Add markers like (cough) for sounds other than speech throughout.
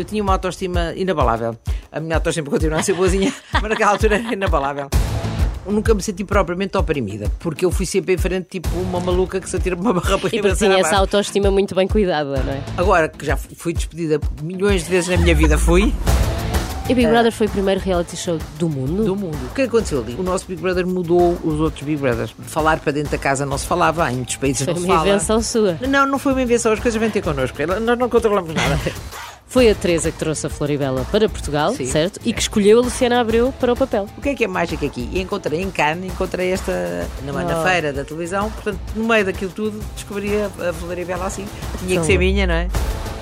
Eu tinha uma autoestima inabalável. A minha autoestima continua a ser boazinha, (laughs) mas naquela altura era inabalável. Eu nunca me senti propriamente oprimida, porque eu fui sempre em frente, tipo uma maluca que se atira uma barra para E porque tinha essa autoestima muito bem cuidada, não é? Agora que já fui despedida milhões de vezes na minha vida, fui E Big Brother foi o primeiro reality show do mundo? do mundo. O que aconteceu ali? O nosso Big Brother mudou os outros Big Brothers. Falar para dentro da casa não se falava, em muitos países Foi não se uma fala. invenção sua. Não, não foi uma invenção, as coisas vêm ter connosco. Nós não controlamos nada. (laughs) Foi a Teresa que trouxe a Floribela para Portugal, Sim. certo? E que escolheu a Luciana Abreu para o papel. O que é que é mágico aqui? Encontrei em Cannes, encontrei esta numa, na Oh. feira da televisão, portanto, no meio daquilo tudo, descobri a, a Floribela assim. Tinha Tão que ser minha, não é?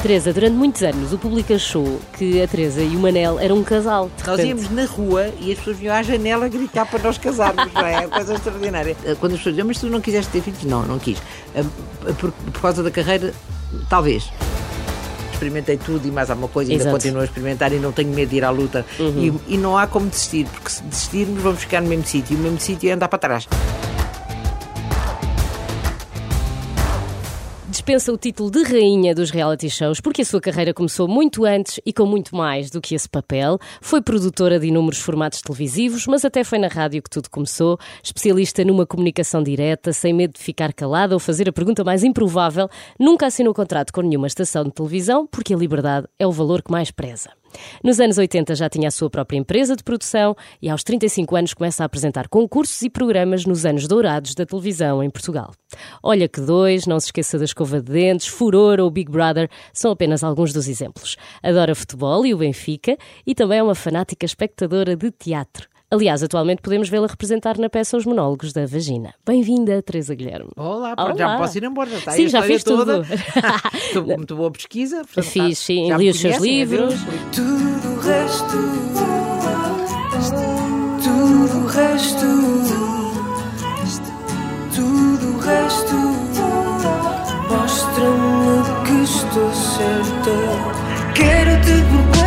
Teresa, durante muitos anos o público achou que a Teresa e o Manel eram um casal. Nós íamos na rua e as pessoas vinham à janela gritar para nós casarmos, não é? É uma coisa extraordinária. Quando as pessoas dizem, mas tu não quiseste ter filhos? Não, não quis. Ah, Por, por causa da carreira, talvez. Experimentei tudo e mais alguma coisa, ainda Exato. Uhum. continuo a experimentar e não tenho medo de ir à luta. E, e não há como desistir, porque se desistirmos vamos ficar no mesmo sítio. E o mesmo sítio é andar para trás. Dispensa o título de rainha dos reality shows porque a sua carreira começou muito antes e com muito mais do que esse papel. Foi produtora de inúmeros formatos televisivos, mas até foi na rádio que tudo começou. Especialista numa comunicação direta, sem medo de ficar calada ou fazer a pergunta mais improvável, nunca assinou contrato com nenhuma estação de televisão porque a liberdade é o valor que mais preza. Nos anos 80 já tinha a sua própria empresa de produção e aos 35 anos começa a apresentar concursos e programas nos anos dourados da televisão em Portugal. Olha que dois, não se esqueça da escova de dentes, Furor ou Big Brother são apenas alguns dos exemplos. Adora futebol e o Benfica e também é uma fanática espectadora de teatro. Aliás, atualmente podemos vê-la representar na peça Os Monólogos da Vagina. Bem-vinda, Teresa Guilherme. Olá, já Olá. me posso ir embora. Já está aí Sim, já fiz tudo. (laughs) toda. Com muito boa pesquisa. portanto, Fiz, tá- sim, já li os seus conhecem, livros. Tudo o resto, tudo o resto, tudo o resto, mostra-me que estou certa. Quero-te por perto,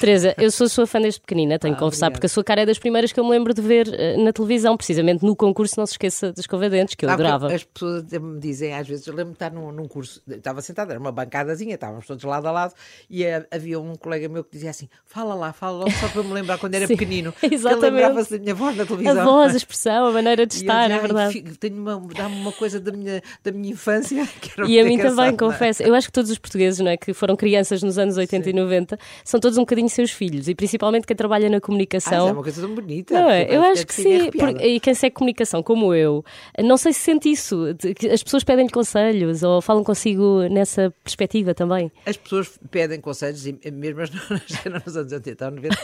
Teresa, eu sou sua fã desde pequenina, tenho Ah, que confessar, obrigado. porque a sua cara é das primeiras que eu me lembro de ver eh, na televisão, precisamente no concurso Não Se Esqueça das Escova Dentes, que eu que adorava. As pessoas me dizem, às vezes, eu lembro de estar num, num curso, estava sentada, era uma bancadazinha, estávamos todos lado a lado, e eh, havia um colega meu que dizia assim: fala lá, fala lá, só para me lembrar quando era (laughs) Sim, pequenino. exatamente. Ele lembrava-se da minha voz na televisão. A voz, a expressão, a maneira de estar, dizia, é "Ai, verdade. fico- Tenho uma, dá-me uma coisa da minha, da minha infância. (laughs) Que era E a mim também, é? confesso. Eu acho que todos os portugueses, não é, que foram crianças nos anos 80 e 90, são todos um bocadinho seus filhos, e principalmente quem trabalha na Ah, isso é comunicação. uma coisa tão bonita. Não é? Eu fiquei acho que sim. porque- e quem segue comunicação como eu, não sei se sente isso. As pessoas pedem-lhe conselhos ou falam consigo nessa perspectiva também. As pessoas pedem conselhos, e mesmo as (laughs) que nasceram nos anos 80 ou 90.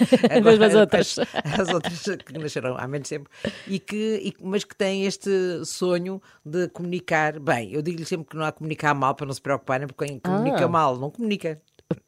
Mesmo as outras. As, as outras que nasceram há menos tempo. E que, e- mas que têm este sonho de comunicar bem. Eu digo-lhe sempre que não há comunicar mal para não se preocuparem, porque quem comunica Ah. mal não comunica.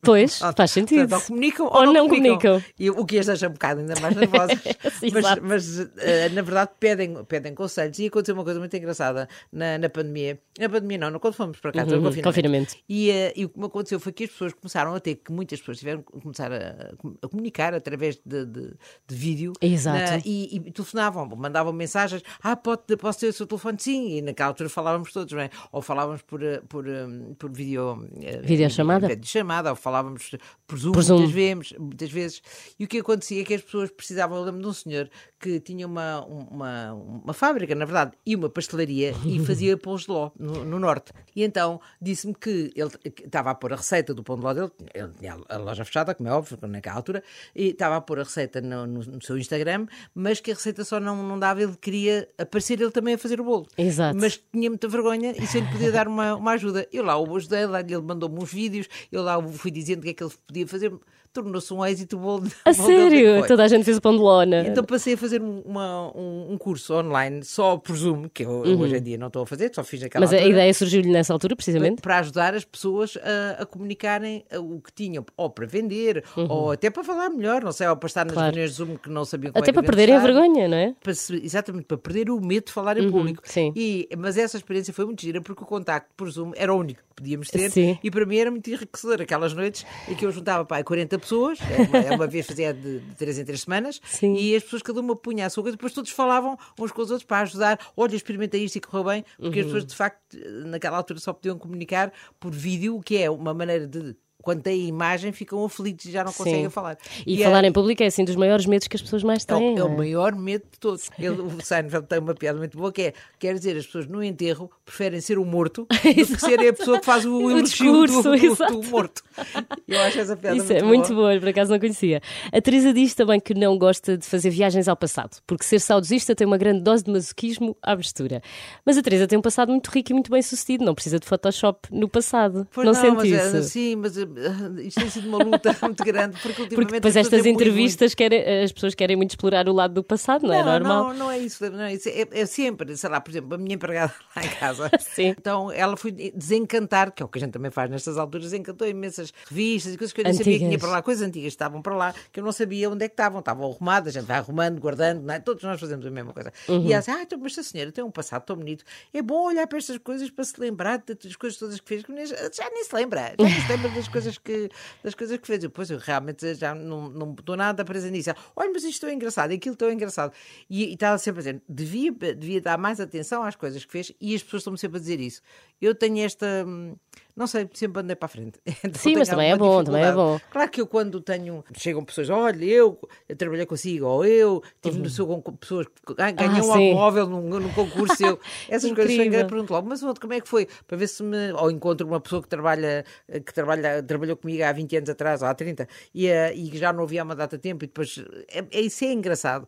Pois, Ah, faz sentido. Portanto, ou comunicam ou, Ou não, não comunicam. comunicam. E o que as deixa um bocado ainda mais nervosas. Sim, (laughs) mas, exato. mas, eh, na verdade pedem, pedem conselhos. E aconteceu uma coisa muito engraçada na, na pandemia. Na pandemia não, não, quando fomos para casa, Uhum, confinamento. confinamento. E, eh, e o que me aconteceu foi que as pessoas começaram a ter que muitas pessoas tiveram que começar a, a comunicar através de, de, de vídeo Exato. na- e, e telefonavam, mandavam mensagens. Ah, pode, posso ter o seu telefone? Sim. E naquela altura falávamos todos, não é? Ou falávamos por, eh, por, eh, por vídeo, Videochamada? videochamada, ou falávamos Por Zoom. Muitas, vezes, muitas vezes. E o que acontecia é que as pessoas precisavam. Eu lembro de um senhor que tinha uma, uma, uma fábrica, na verdade, e uma pastelaria e (laughs) fazia pães de ló no, no norte. E então disse-me que ele estava a pôr a receita do pão de ló dele, ele tinha a loja fechada, como é óbvio, naquela altura, e estava a pôr a receita no, no- no seu Instagram, mas que a receita só não, não dava, ele queria aparecer ele também a fazer o bolo. Exato. Mas tinha muita vergonha e se ele podia dar uma, uma ajuda. Eu lá o ajudei, lá ele mandou-me uns vídeos, eu lá o fui dizendo o que é que ele podia fazer. Tornou-se um êxito bolo. A bolo dele sério? Toda a gente fez o pão de lona. Então passei a fazer um, uma- um- um curso online só por Zoom, que eu hoje em dia não estou a fazer, só fiz naquela Uhum. Mas a altura, ideia surgiu-lhe nessa altura, precisamente. para ajudar as pessoas a, a comunicarem o que tinham, ou para vender, ou até para falar melhor, não sei, ou para estar nas Uhum. Claro. reuniões de Zoom que não sabiam como Até é que para perderem a vergonha, não é? para exatamente, para perder o medo de falar em público. Uhum, sim. E, mas essa experiência foi muito gira porque o contacto por Zoom era o único que podíamos ter Sim. e para mim era muito enriquecedor. Aquelas noites em que eu juntava pá, 40 pessoas, é uma, é uma vez fazia de, de 3 em 3 semanas, Sim. e as pessoas cada uma punha a sua coisa, depois todos falavam uns com os outros para ajudar. Olha, experimenta isto e correu bem, porque as Uhum. pessoas de facto naquela altura só podiam comunicar por vídeo, o que é uma maneira de. Quando têm imagem, ficam aflitos e já não conseguem Sim. falar. E, é- falar em público é assim dos maiores medos que as pessoas mais é o, têm. é o é? maior medo de todos. Ele, o Seinfeld tem uma piada muito boa que é: quer dizer, as pessoas no enterro preferem ser o morto (laughs) do que serem a pessoa que faz o, (laughs) O discurso, do, do- do morto. Eu acho essa piada Isso é muito boa. boa, por acaso não conhecia. A Teresa diz também que não gosta de fazer viagens ao passado, porque ser saudosista tem uma grande dose de masoquismo à mistura. Mas a Teresa tem um passado muito rico e muito bem sucedido, não precisa de Photoshop no passado. Pois não, não, sente mas, é, isso? sim, mas (laughs) isto tem sido uma luta (laughs) muito grande porque ultimamente Porque depois estas têm muito- entrevistas querem, as pessoas querem muito explorar o lado do passado, não é normal? Não, não é isso. Não é, isso. É, é sempre, sei lá, por exemplo, a minha empregada (laughs) lá em casa. Sim. Então ela foi desencantar, que é o que a gente também faz nestas alturas, encantou imensas revistas e coisas que eu nem sabia que tinha para lá, coisas antigas que estavam para lá, que eu não sabia onde é que estavam. Estavam arrumadas, a gente vai arrumando, guardando, não é? todos nós fazemos a mesma coisa. Uhum. E ela disse: Ah, então, mas esta senhora tem um passado tão bonito. É bom olhar para estas coisas para se lembrar das coisas todas que fez, que já nem se lembra, já nem se lembra das coisas que, das coisas que fez. Depois eu realmente já não, não estou nada presa nisso. Olha, mas isto é engraçado, aquilo tão engraçado. E, e estava sempre a dizer: devia, devia dar mais atenção às coisas que fez, e as pessoas estão-me sempre a dizer isso. Eu tenho esta. hum, Não sei, sempre andei para a frente. (laughs) Então Sim, mas também é bom, também é bom. Claro que eu quando tenho. Chegam pessoas, olha, eu, eu trabalhei consigo, ou eu tive no seu com pessoas que um Uhum. Ah, sim. automóvel num, num concurso seu. (laughs) Essas coisas Incrível. chegam e pergunto logo, mas onde, como é que foi? Para ver se me. Ou encontro uma pessoa que trabalha, que trabalha, trabalhou comigo há 20 anos atrás, ou há 30, e, eh, e que já não havia uma data de tempo, e depois. É, é, isso é engraçado.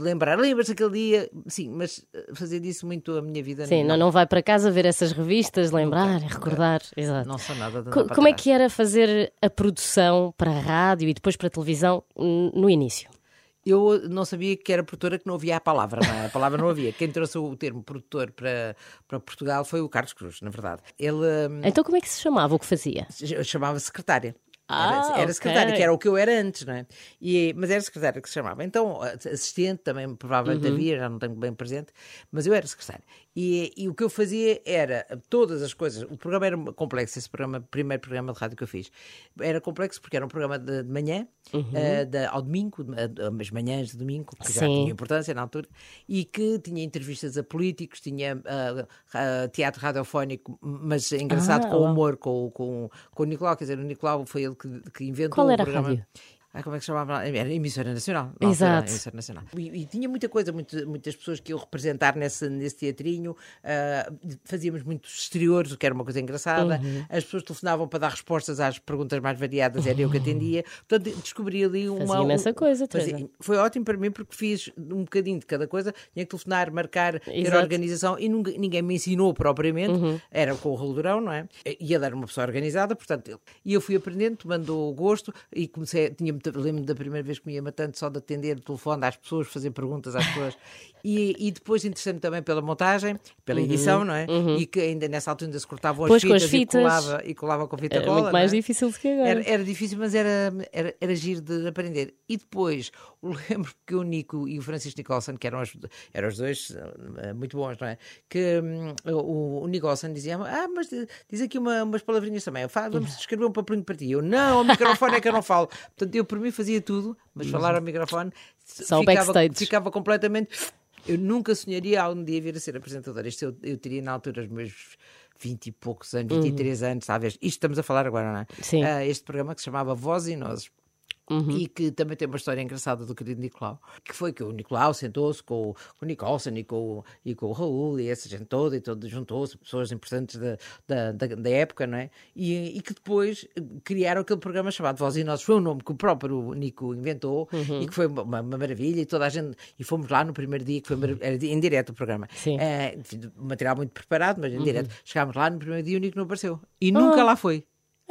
Lembrar, lembras-te aquele dia? Sim, mas eh, fazer disso muito a minha vida. Sim, não, não vai para casa ver essas revistas, lembrar, recordar. Exato. não sou nada de Co- Como é que era fazer a produção para a rádio e depois para a televisão no início? Eu não sabia que era produtora, que não havia a palavra, não é? A palavra não havia. Quem trouxe o termo produtor para, para Portugal foi o Carlos Cruz, na verdade. Ele Então como é que se chamava o que fazia? chamava secretária. Ah, era, era secretária, que era o que eu era antes, não é? E, mas era secretária que se chamava. Então, assistente também provavelmente Uhum. havia, já não tenho bem presente, mas eu era secretária. E, e o que eu fazia era todas as coisas. O programa era complexo, esse programa, primeiro programa de rádio que eu fiz. Era complexo porque era um programa de, de manhã, eh, de- ao domingo, as manhãs de domingo, que já Sim. tinha importância na altura, e que tinha entrevistas a políticos, tinha ah, ah, teatro radiofónico, mas engraçado Ah, com uau. humor, com, com, com o Nicolau, quer dizer, o Nicolau foi ele que, que inventou Qual o era a programa. rádio? Ah, como é que se chamava? Era emissora nacional. na altura, Exato. emissora nacional. E, e tinha muita coisa, muito- muitas pessoas que eu representar nesse, nesse teatrinho. ah, fazíamos muitos exteriores, o que era uma coisa engraçada. Uhum. As pessoas telefonavam para dar respostas às perguntas mais variadas, era eu que atendia. Portanto, descobri ali uma. Fazia imensa um- coisa, fazia-. Foi ótimo para mim porque fiz um bocadinho de cada coisa. Tinha que telefonar, marcar, ter Exato. organização e nunca- ninguém me ensinou propriamente. Uhum. Era com o Roldurão, não é? E ele era uma pessoa organizada, portanto, ele- e eu fui aprendendo, tomando o gosto e comecei, tinha muito, lembro da primeira vez que me ia matando só de atender o telefone às pessoas, fazer perguntas às pessoas. (laughs) E, e depois interessei-me também pela montagem, pela edição, não é? E que ainda nessa altura ainda se cortavam as Uhum, com as fitas, fitas. E, colava, e colava com fita Era cola. muito mais é? difícil do que agora. Era, era difícil, mas era, era, era giro de aprender. E depois, lembro que o Nico e o Francisco Nicholson, que eram os, eram os dois eh, muito bons, não é? Que hum, o, o Nicholson dizia: Ah, mas diz aqui uma, umas palavrinhas também. Vamos escrever um papelinho para ti. Eu, não, ao microfone é que eu não falo. Portanto, eu por mim fazia tudo, mas falar ao microfone Só ficava, ficava completamente. Eu nunca sonharia algum dia vir a ser apresentadora. Isto eu, eu teria na altura os meus 20 e poucos anos, 23 anos, talvez. Isto estamos a falar agora, não é? Sim. Ah, este programa que se chamava Voz e Nozes. E que também tem uma história engraçada do querido Nicolau, que foi que o Nicolau sentou-se com, o- com o Nicholson e com, o- e com o Raul e essa gente toda, e todo juntou-se, pessoas importantes da, da, da, da época, não é? E, e que depois eh, criaram aquele programa chamado Voz e Nozes, foi um nome que o próprio Nico inventou e que foi uma, uma maravilha, e toda a gente, e fomos lá no primeiro dia, que foi era em direto o programa. Sim. Enfim, material muito preparado, mas em direto. Chegámos lá no primeiro dia e o Nico não apareceu. E nunca lá foi.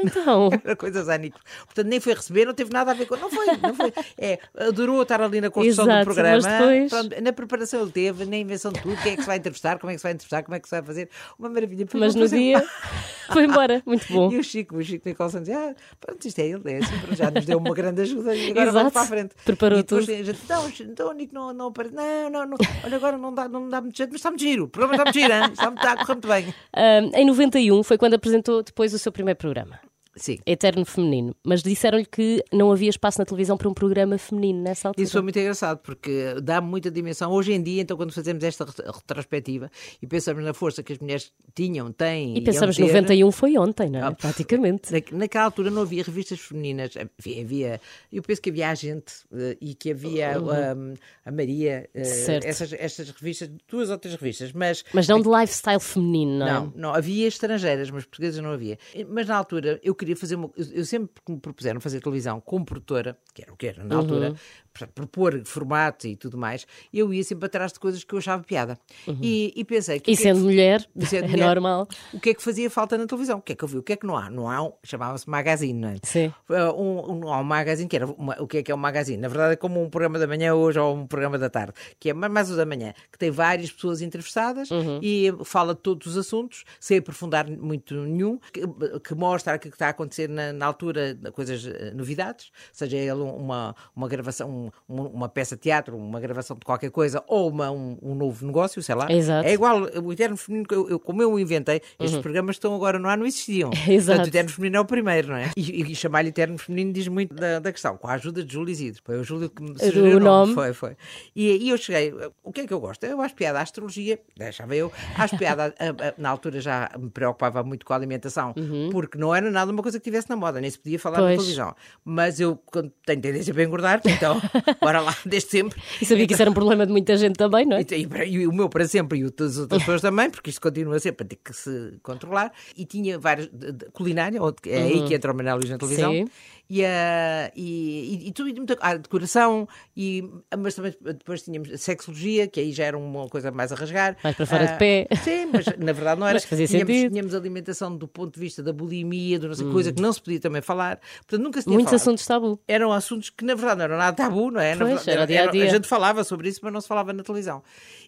Então, (laughs) Era coisas Nico. Portanto, nem foi receber, não teve nada a ver com. Não foi, não foi. É, adorou estar ali na construção Exato, do programa. mas depois- Pronto, na preparação ele teve, na invenção de tudo, quem é que se vai entrevistar, como é que se vai entrevistar, como é que se vai fazer. Uma maravilha. Depois mas no fazia- dia (laughs) foi embora. Muito bom. E o Chico, o Chico Nicholson dizia: Ah, pronto, isto é ele, é assim, já nos deu uma grande ajuda e agora vamos para a frente. Preparou e depois tudo. gente, não, então o Nico não, não. Não, não, não, olha, agora não dá, não dá muito jeito, mas está muito giro. O programa está muito giro, hein? está, muito- está a correr muito bem. Ah, em 91 foi quando apresentou depois o seu primeiro programa. Sim. eterno feminino. Mas disseram-lhe que não havia espaço na televisão para um programa feminino nessa altura. Isso foi muito engraçado, porque dá muita dimensão. Hoje em dia, então, quando fazemos esta re- retrospectiva e pensamos na força que as mulheres tinham, têm. E pensamos, ter, 91 foi ontem, não é? Ah, Praticamente. Na, naquela altura não havia revistas femininas, havia, havia- eu penso que havia a gente eh, e que havia um, a Maria, eh, Certo. essas, estas revistas, duas ou três revistas, mas Mas não de lifestyle feminino, não é? não, não, havia estrangeiras, mas portuguesas não havia. Mas na altura eu queria fazer uma. Eu, eu sempre que me propuseram fazer televisão como produtora, que era o que era Uhum. na altura, para propor formato e tudo mais, eu ia sempre atrás de coisas que eu achava piada. E, e pensei que. Uhum. E o que é que- sendo mulher, (laughs) sendo é mulher, normal. O que é que fazia falta na televisão? O que é que eu vi? O que é que não há? Não há um. Chamava-se magazine, não é? Sim. Uh, Um, um, há um magazine que era. uma- o que é que é um magazine? Na verdade é como um programa da manhã hoje ou um programa da tarde, que é mais o da manhã, que tem várias pessoas entrevistadas Uhum. e fala de todos os assuntos, sem aprofundar muito nenhum, que, que mostra aquilo que está acontecer na, na altura, coisas, eh, novidades, seja ele uma, uma gravação, um- uma, peça de teatro, uma gravação de qualquer coisa ou uma, um, um novo negócio, sei lá. Exato. É igual, o Eterno Feminino, eu, eu- como eu o inventei, estes programas estão agora no ar, não existiam. Uhum. (laughs) Exato. Portanto, o Eterno Feminino é o primeiro, não é? E, e chamar-lhe Eterno Feminino diz muito da, da questão, com a ajuda de Júlio Isidro. Foi o Júlio que me sugeriu O nome. Foi, foi. E, e eu cheguei, o que é que eu gosto? Eu acho piada à astrologia, deixava eu, acho piada, a- a- na altura já me preocupava muito com a alimentação, porque não era nada uma coisa que tivesse na moda, nem se podia falar na Pois. televisão. Mas eu tenho tendência para engordar, então, (laughs) bora lá, desde sempre. E sabia que isso era um problema de muita gente também, não é? E, e e o meu para sempre e o das outras (laughs) pessoas também, porque isto continua sempre a ter que se controlar. E tinha várias. de- de- culinária, é aí que entra o Manel Luís na televisão. Sim. E, ah, e, e, e tudo, e muita, ah, decoração, e, mas também depois tínhamos sexologia, que aí já era uma coisa mais a rasgar. Mais para fora de Ah, pé. Sim, mas na verdade não era. Mas fazia tínhamos, sentido. tínhamos alimentação do ponto de vista da bulimia, do não sei, coisa que não se podia também falar. Portanto, nunca se tinha Muitos falado assuntos tabu. eram assuntos que na verdade não eram nada tabu, não é? Na Pois, verdade, era dia a dia. A gente falava sobre isso, mas não se falava na televisão.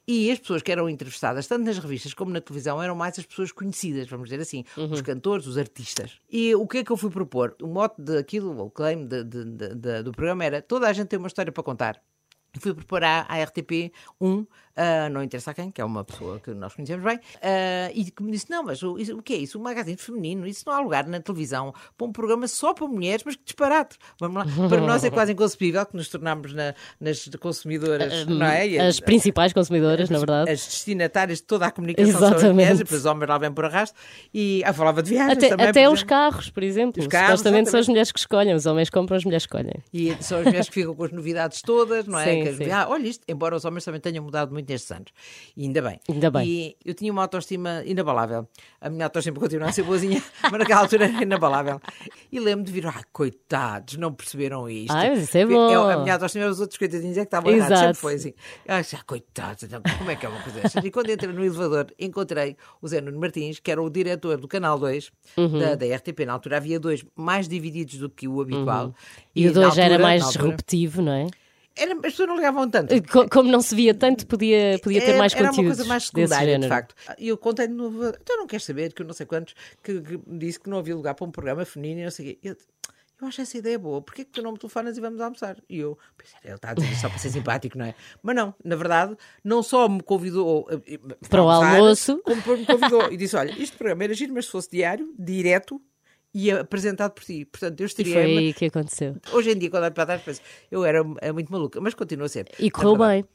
E as pessoas que eram entrevistadas, tanto nas revistas como na televisão, eram mais as pessoas conhecidas, vamos dizer assim, Uhum. os cantores, os artistas. E o que é que eu fui propor? O mote daquilo, o claim de- de- de- do programa era toda a gente tem uma história para contar. E Fui propor à, à RTP um, ah, não interessa a quem, que é uma pessoa que nós conhecemos bem, ah, e que me disse: Não, mas o, isso- o que é isso? Um magazine feminino, isso não há lugar na televisão para um programa só para mulheres, mas que disparate. Vamos lá. Para nós é quase inconcebível que nos tornamos na- nas consumidoras, não é? As principais consumidoras, na verdade. As destinatárias de toda a comunicação as Exatamente. mulheres, e depois os homens lá vêm por arrasto. E ah, falava de viagens Até, também. até os carros, por exemplo. Os carros, Supostamente são as exatamente. mulheres que escolhem. Os homens compram, as mulheres escolhem. E são as mulheres que ficam com as novidades todas, não é? Sim, Que as- sim. ah, olha isto, embora os homens também tenham mudado muito nestes anos. E ainda bem. Ainda bem. E eu tinha uma autoestima inabalável. A minha autoestima continua a ser boazinha, (laughs) mas naquela altura era inabalável. E lembro-me de vir, ai, coitados, não perceberam isto. Mas isso é bom. eu- a minha autoestima, os outros coitadinhos é que estavam errados. Sempre foi assim. Ah, coitados, então, como é que é uma coisa destas? E quando entrei no elevador, encontrei o Zé Nuno Martins, que era o diretor do Canal 2, Uhum. da, da RTP. Na altura havia dois mais divididos do que o habitual. Uhum. E, o na 2 já era mais altura, disruptivo, não é? Era- as pessoas não ligavam tanto. Co- Como não se via tanto, podia, podia ter Era- mais era conteúdos. uma coisa mais secundária, de facto. E eu contei no. Então não queres saber que eu não sei quantos que, que me disse que não havia lugar para um programa feminino e não sei o quê. Eu, eu acho essa ideia boa, porquê que tu não me telefonas e vamos almoçar? E eu pensei, ele está a dizer só para ser simpático, não é? Mas não, na verdade, não só me convidou eh, eh, Para o almoço. como me convidou e disse: Olha, este programa era giro, mas se fosse diário, direto e apresentado por ti. Portanto, eu E foi estaria. aí que aconteceu. Hoje em dia, quando olho para trás, penso, eu era eh, muito maluca, mas continua a ser. E correu verdade.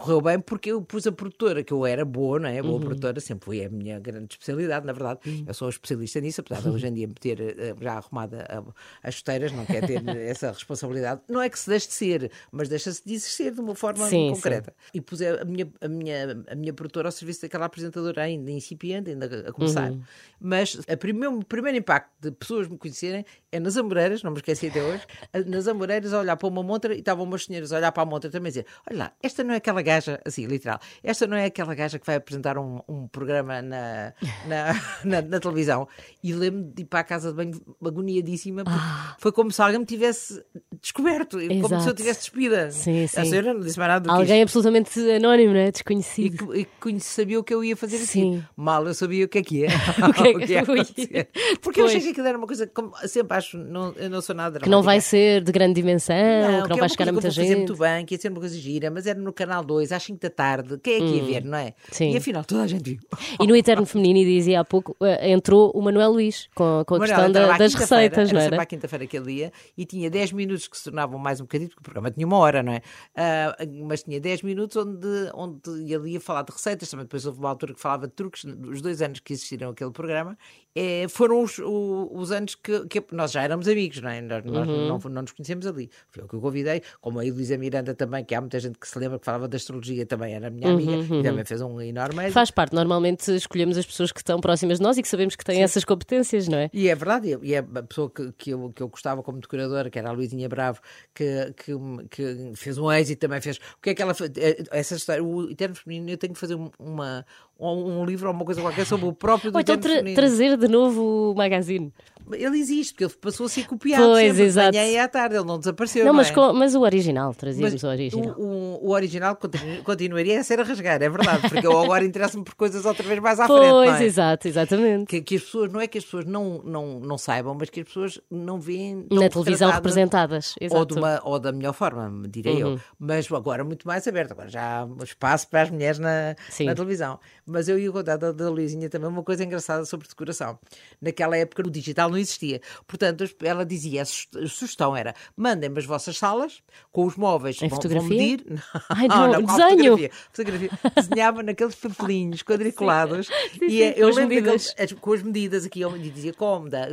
Correu bem porque eu pus a produtora, que eu era boa, não é? Boa Uhum. produtora, sempre foi a minha grande especialidade, na verdade. Eu sou especialista nisso, apesar de hoje em dia me ter eh, já arrumada a- as chuteiras, não quer ter (laughs) essa responsabilidade. Não é que se deixe de ser, mas deixa-se de exercer de uma forma Sim, concreta. E pus a minha, a, minha, a minha produtora ao serviço daquela apresentadora ainda incipiente, ainda a começar. Uhum. Mas a primeiro, o primeiro impacto de pessoas me conhecerem é nas Amoreiras, não me esqueci até hoje, a- nas Amoreiras a olhar para uma montra e estavam umas senhoras a olhar para a montra também e dizer: Olha lá, esta não é aquela gaja, assim, literal, esta não é aquela gaja que vai apresentar um, um programa na, na, (laughs) na, na televisão. E lembro-me de ir para a casa de banho agoniadíssima, porque foi como se alguém me tivesse descoberto, como se eu Ah. Exato. tivesse despida. Sim, A sim. senhora não disse mais nada do que. Alguém absolutamente anónimo, não é? E Desconhecido. que, e que sabia o que eu ia fazer a Sim. seguir. Mal eu sabia o que é que (laughs) (laughs) é. O que é que ia eu ia-. Porque eu Depois. achei que aquilo era uma coisa, como sempre acho, não, eu não sou nada Que não vai dramática. ser de grande dimensão, que não é vai uma chegar a muita que eu vou fazer gente. muito bem, que ia ser uma coisa gira, mas era no Canal 2 2, às 5 da tarde, quem é que ia ver, não é? Sim. E afinal toda a gente viu. E no Eterno Feminino, dizia há pouco, eh, entrou o Manuel Luís com, com a Manuel questão da- das receitas, não era? à quinta-feira aquele dia e tinha 10 minutos que se tornavam mais um bocadinho, porque o programa tinha uma hora, não é? Ah, mas tinha 10 minutos onde, onde ele ia falar de receitas, também depois houve uma altura que falava de truques, os dois anos que existiram aquele programa, eh, foram os, o- os anos que, que nós já éramos amigos, não é? Nós, nós Uhum. não, não nos conhecemos ali. Foi eu que o convidei, como a Elisa Miranda também, que há muita gente que se lembra que falava de astrologia, também era minha amiga e também fez um enorme. Uhum, Faz parte, normalmente escolhemos as pessoas que estão próximas de nós e que sabemos que têm essas competências, não é? E é verdade, e é a pessoa que, que, eu, que eu gostava como decoradora, que era a Luizinha Bravo, que, que, que fez um êxito também fez. O que é que ela fez? Eh, Essa história, o Eterno Feminino, eu tenho que fazer um- uma, um, um livro ou uma coisa qualquer sobre o próprio Ou então tra- trazer de novo o magazine. Ele existe, porque ele passou a ser copiado Pois, sempre, exato. manhã e à tarde, ele não desapareceu. Não, não mas, é? com- mas o original, trazíamos o original. O, o- o original continu- continuaria a ser a rasgar, é verdade, porque eu agora interesso-me por coisas outra vez mais à frente. Pois, não é? exato, exatamente. Que, que as pessoas, não é que as pessoas não, não, não saibam, mas que as pessoas não veem. Na televisão representadas. ou, Exato. de uma, ou da melhor forma, direi Uhum. eu. Mas agora muito mais aberto, agora já há espaço para as mulheres na, Sim. na televisão. Mas eu ia contar da, da Luizinha também uma coisa engraçada sobre decoração. Naquela época o digital não existia. Portanto, ela dizia, a su- a sugestão era, mandem-me as vossas salas com os móveis. Em vão, fotografia? Vão medir. (laughs) Ai, não, qual desenho. Fotografia? Fotografia. Desenhava naqueles papelinhos quadriculados sim, e eh, com eu as lembro medidas. daqueles- com as medidas aqui, eu dizia cómoda,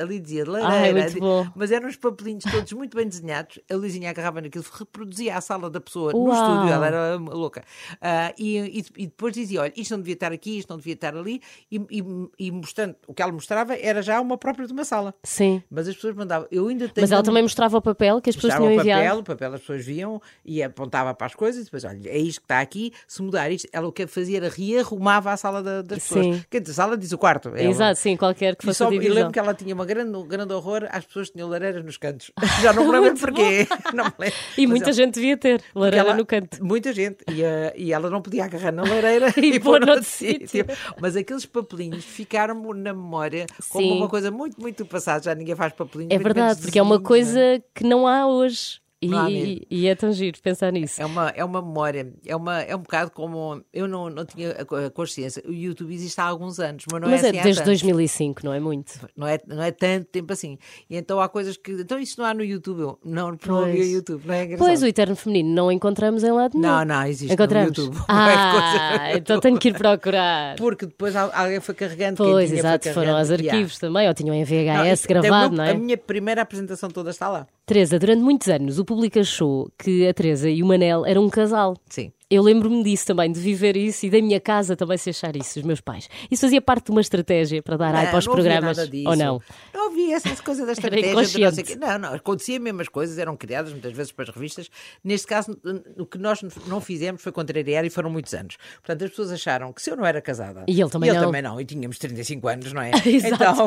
ali dizia Ai, lareira, bom. mas eram os papelinhos todos muito bem desenhados. A Luizinha agarrava naquilo, reproduzia a sala da pessoa no Uau. estúdio, ela era louca. Ah, e, e- e depois dizia: olha, isto não devia estar aqui, isto não devia estar ali, e, e- e mostrando, o que ela mostrava era já uma própria de uma sala. Sim. Mas as pessoas mandavam. Eu ainda tenho. Mas ela também mostrava o papel que as pessoas tinham o papel, enviado. o papel as pessoas viam e apontava para as coisas e depois, olha, é isto que está aqui, se mudar isto, ela o que fazia era rearrumava a sala da- das pessoas. Sim. Quer dizer, sala diz o quarto. é uma- Exato, sim, qualquer que e, fosse só, a e divisão. lembro que ela tinha uma grande, um grande horror às pessoas que tinham lareiras nos cantos. (laughs) Já não me lembro porquê. (laughs) Não me lembro. E Mas muita ela- gente devia ter lareira ela- no canto. Muita gente. E, eh, e ela não podia agarrar na lareira (laughs) E e, pôr noutro (laughs) sítio. Mas aqueles papelinhos ficaram na memória como Sim. uma coisa muito, muito passada. Já ninguém faz papelinhos. É verdade, porque é uma é? coisa que não há hoje. E, Não e, e é tão giro pensar nisso. É uma, é uma memória, é, uma, é um bocado como. Eu não, não tinha a consciência. O YouTube existe há alguns anos, mas não Mas é é assim desde tantos. 2005, não é muito? Não é, não é tanto tempo assim. E então há coisas que. Então isso não há no YouTube. Eu não, não Pois. havia YouTube, não é engraçado? Pois, o Eterno Feminino não encontramos em lado nenhum. Não, não, existe Encontramos. no YouTube. Não (laughs) é Ah, coisa- então tenho que ir procurar. Porque depois al- alguém foi carregando. Pois, exato, foram aos arquivos também, ou tinham em Não, VHS isso- tem gravado, não é? A minha primeira apresentação toda está lá. Teresa, durante muitos anos o público achou que a Teresa e o Manel eram um casal. Sim. Eu lembro-me disso também, de viver isso e da minha casa também se achar isso, os meus pais. Isso fazia parte de uma estratégia para dar Não, para os não programas, nada disso. ou não? Não havia essas coisas da (laughs) estratégia. de não, sei inconsciente. quê. não, não, acontecia mesmo as coisas, eram criadas muitas vezes para as revistas. Neste caso, o que nós não fizemos foi contrariar e foram muitos anos. Portanto, as pessoas acharam que se eu não era casada. E ele também e não. também não. E tínhamos 35 anos, não é? (laughs) Exato. Então,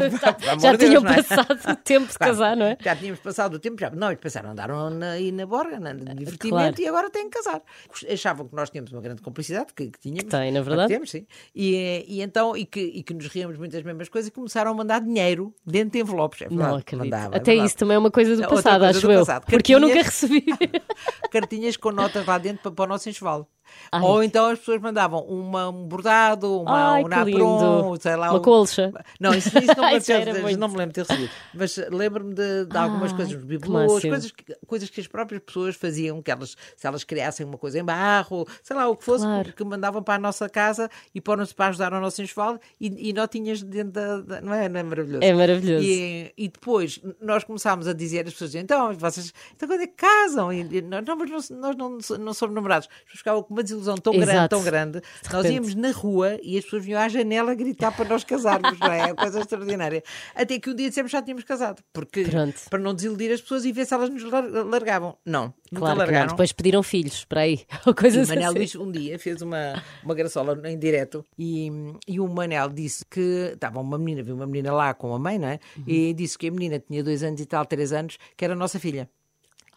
amor já Deus, tinham é? passado o tempo de Claro, casar, não é? Já tínhamos passado o tempo, já. Não, eles pensaram, andaram na, aí na borga, na, de divertimento Claro. e agora têm que casar. Achavam que nós tínhamos uma grande cumplicidade, que, que tínhamos. Que tem, na que verdade. Temos, sim. E, e então, e que, e que nos ríamos muito das mesmas coisas e começaram a mandar dinheiro dentro de envelopes. É verdade, Não acredito. mandava, é Até isso também é uma coisa do passado, coisa acho do eu. passado. Porque eu nunca Cartinhas- recebi. (laughs) Cartinhas com notas lá dentro para, para o nosso enxoval. Ai. Ou então as pessoas mandavam uma, um bordado, uma, Ai, um napron, sei lá. Uma um- colcha. Não, isso, isso não, (laughs) me muito. não me lembro de ter recebido. Mas lembro-me de, de algumas coisas, bibelôs, coisas, que- coisas que as próprias pessoas faziam, que elas, se elas criassem uma coisa em barro, sei lá, o que fosse, Claro. que mandavam para a nossa casa e para, para ajudar ao nosso enxoval e, e notinhas dentro da, da- Não é? Não é maravilhoso? É maravilhoso. E, e depois nós começámos a dizer às pessoas: então, vocês, então quando é que casam? E, nós, não, mas não- nós não, não somos namorados. Ficavam com uma desilusão tão grande, Exato. tão grande. Nós íamos na rua e as pessoas vinham à janela gritar para nós casarmos, não é? É uma coisa extraordinária. Até que um dia dissemos já tínhamos casado, porque Pronto. para não desiludir as pessoas e ver se elas nos lar- largavam. Não, Claro que não. largaram. Depois pediram filhos, para aí. (laughs) Ou coisas E o Manel assim. Luís um dia fez uma, uma graçola em direto e, e o Manel disse que estava uma menina, viu uma menina lá com a mãe, não é? Uhum. E disse que a menina tinha dois anos e tal, três anos, que era a nossa filha.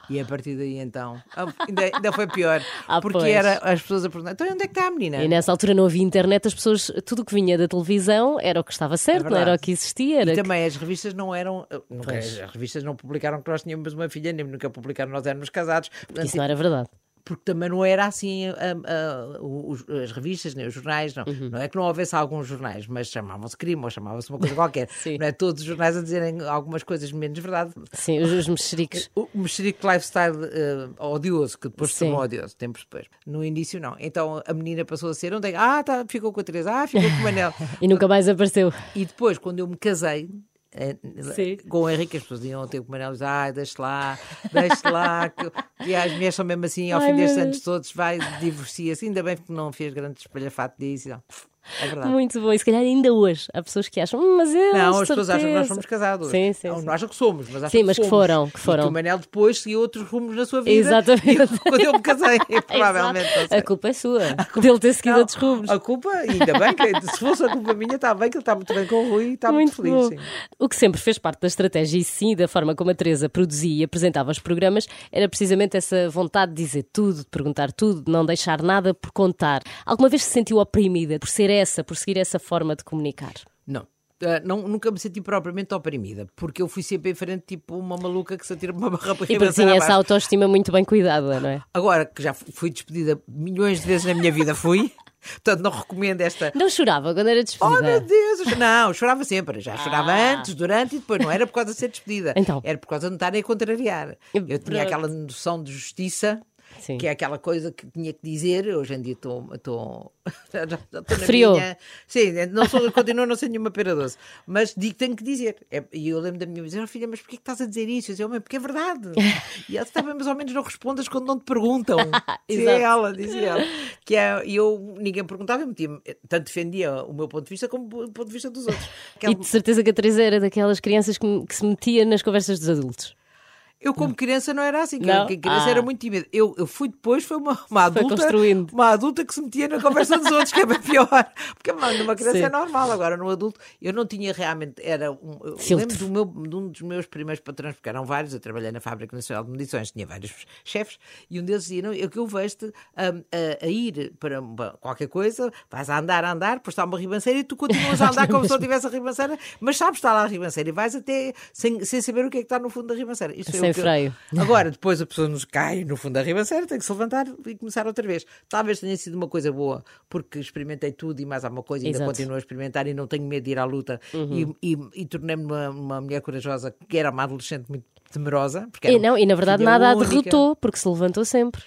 E a partir daí então, ah, ainda, ainda foi pior, (laughs) Ah, porque pois. era as pessoas a perguntar: então onde é que está a menina? E nessa altura não havia internet, as pessoas, tudo o que vinha da televisão era o que estava certo, não era É verdade. o que existia. Era E que- também as revistas não eram. Nunca, Pois. as revistas não publicaram que nós tínhamos uma filha, nem nunca publicaram que nós éramos casados. Portanto, Isso não era verdade. Porque também não era assim ah, os- as revistas, nem os jornais, não, Uhum. não é que não houvesse alguns jornais, mas chamavam-se crime ou chamava-se uma coisa qualquer. (laughs) Sim. Não é todos os jornais a dizerem algumas coisas menos verdade. Sim, os, os mexeriques. O o mexerico lifestyle eh, odioso, que depois se tornou odioso, tempos depois. No início, não. Então a menina passou a ser, onde é Ah, tá, ficou com a Teresa, ah, ficou com o Manel. (laughs) E nunca mais apareceu. E depois, quando eu me casei, Sim. com o Henrique, as pessoas iam ter com o Manel e diziam, ai, deixa lá, deixa lá, que, que as mulheres são mesmo assim, ao Ai, fim destes anos todos, vai, divorcia-se. Ainda bem que não fez grande espalhafato disso. É verdade. Muito bom. E se calhar ainda hoje há pessoas que acham, "Hum, mas eu. Não, as pessoas acham que nós certeza." somos casados. Sim, sim. Não, sim. não acham que somos, mas acham Sim, mas que somos. foram, que E foram. que o Manel depois seguiu outros rumos na sua vida. Exatamente. E eu- quando eu me casei, (laughs) (laughs) provavelmente. A culpa é sua. Dele ter seguido Não, outros rumos. A culpa, ainda bem, que se fosse a culpa minha, está bem, que ele está muito bem com o Rui e está muito, feliz. bom. sim. O que sempre fez parte da estratégia e sim da forma como a Teresa produzia e apresentava os programas era precisamente essa vontade de dizer tudo, de perguntar tudo, de não deixar nada por contar. Alguma vez se sentiu oprimida por ser essa, por seguir essa forma de comunicar? Não. Ah, não, nunca me senti propriamente oprimida, porque eu fui sempre em frente, tipo uma maluca que se atira uma (laughs) barra para E porque tinha essa autoestima muito bem cuidada, não é? Agora que já fui despedida milhões de vezes na minha vida, fui. (laughs) Portanto, não recomendo esta. Não chorava quando era Oh meu despedida. Deus! eu- Não, chorava sempre. Já chorava antes, durante e depois. Não era por causa de ser despedida. Ah. Então. Era por causa de me estarem a contrariar. Eu tinha aquela noção de justiça. Sim. Que é aquela coisa que tinha que dizer. Hoje em dia estou. estou Refriou. minha- Sim, não sou, continuo a não ser nenhuma pera doce. Mas digo que tenho que dizer. É- E eu lembro da minha mãe dizer: oh, filha, mas porquê que estás a dizer isso? Eu dizia: oh, mãe, porque é verdade. (laughs) E ela estava mais ou menos não respondas quando não te perguntam. (laughs) dizia ela, dizia ela. Que é, e eu, ninguém perguntava, eu metia tanto defendia o meu ponto de vista como o ponto de vista dos outros. Aquela- E de certeza que a Teresa era daquelas crianças que, que se metia nas conversas dos adultos. Eu, como criança, não era assim. Não? Eu, criança Ah. era muito tímida. Eu, eu fui depois, foi uma, uma adulta. construindo. Uma adulta que se metia na conversa dos outros, que é bem pior. Porque mano, numa criança Sim. é normal. Agora, no adulto, eu não tinha realmente. Era um, lembro do meu, de um dos meus primeiros patrões, porque eram vários. Eu trabalhei na Fábrica Nacional de Medições, tinha vários chefes, e um deles dizia: não, eu que eu vejo-te hum, a, a ir para qualquer coisa, vais a andar, a andar, depois está uma ribanceira e tu continuas a (laughs) andar como se não tivesse a ribanceira, mas sabes que está lá a ribanceira e vais até sem, sem saber o que é que está no fundo da ribanceira. Isto foi Sem freio. Agora, depois a pessoa nos cai no fundo da ribanceira, tem que se levantar e começar outra vez. Talvez tenha sido uma coisa boa, porque experimentei tudo e mais alguma coisa, e ainda Exato. Uhum. continuo a experimentar e não tenho medo de ir à luta. E, e, e tornei-me uma, uma mulher corajosa, que era uma adolescente muito temerosa. Porque E, não, e na verdade nada a derrotou, porque se levantou sempre.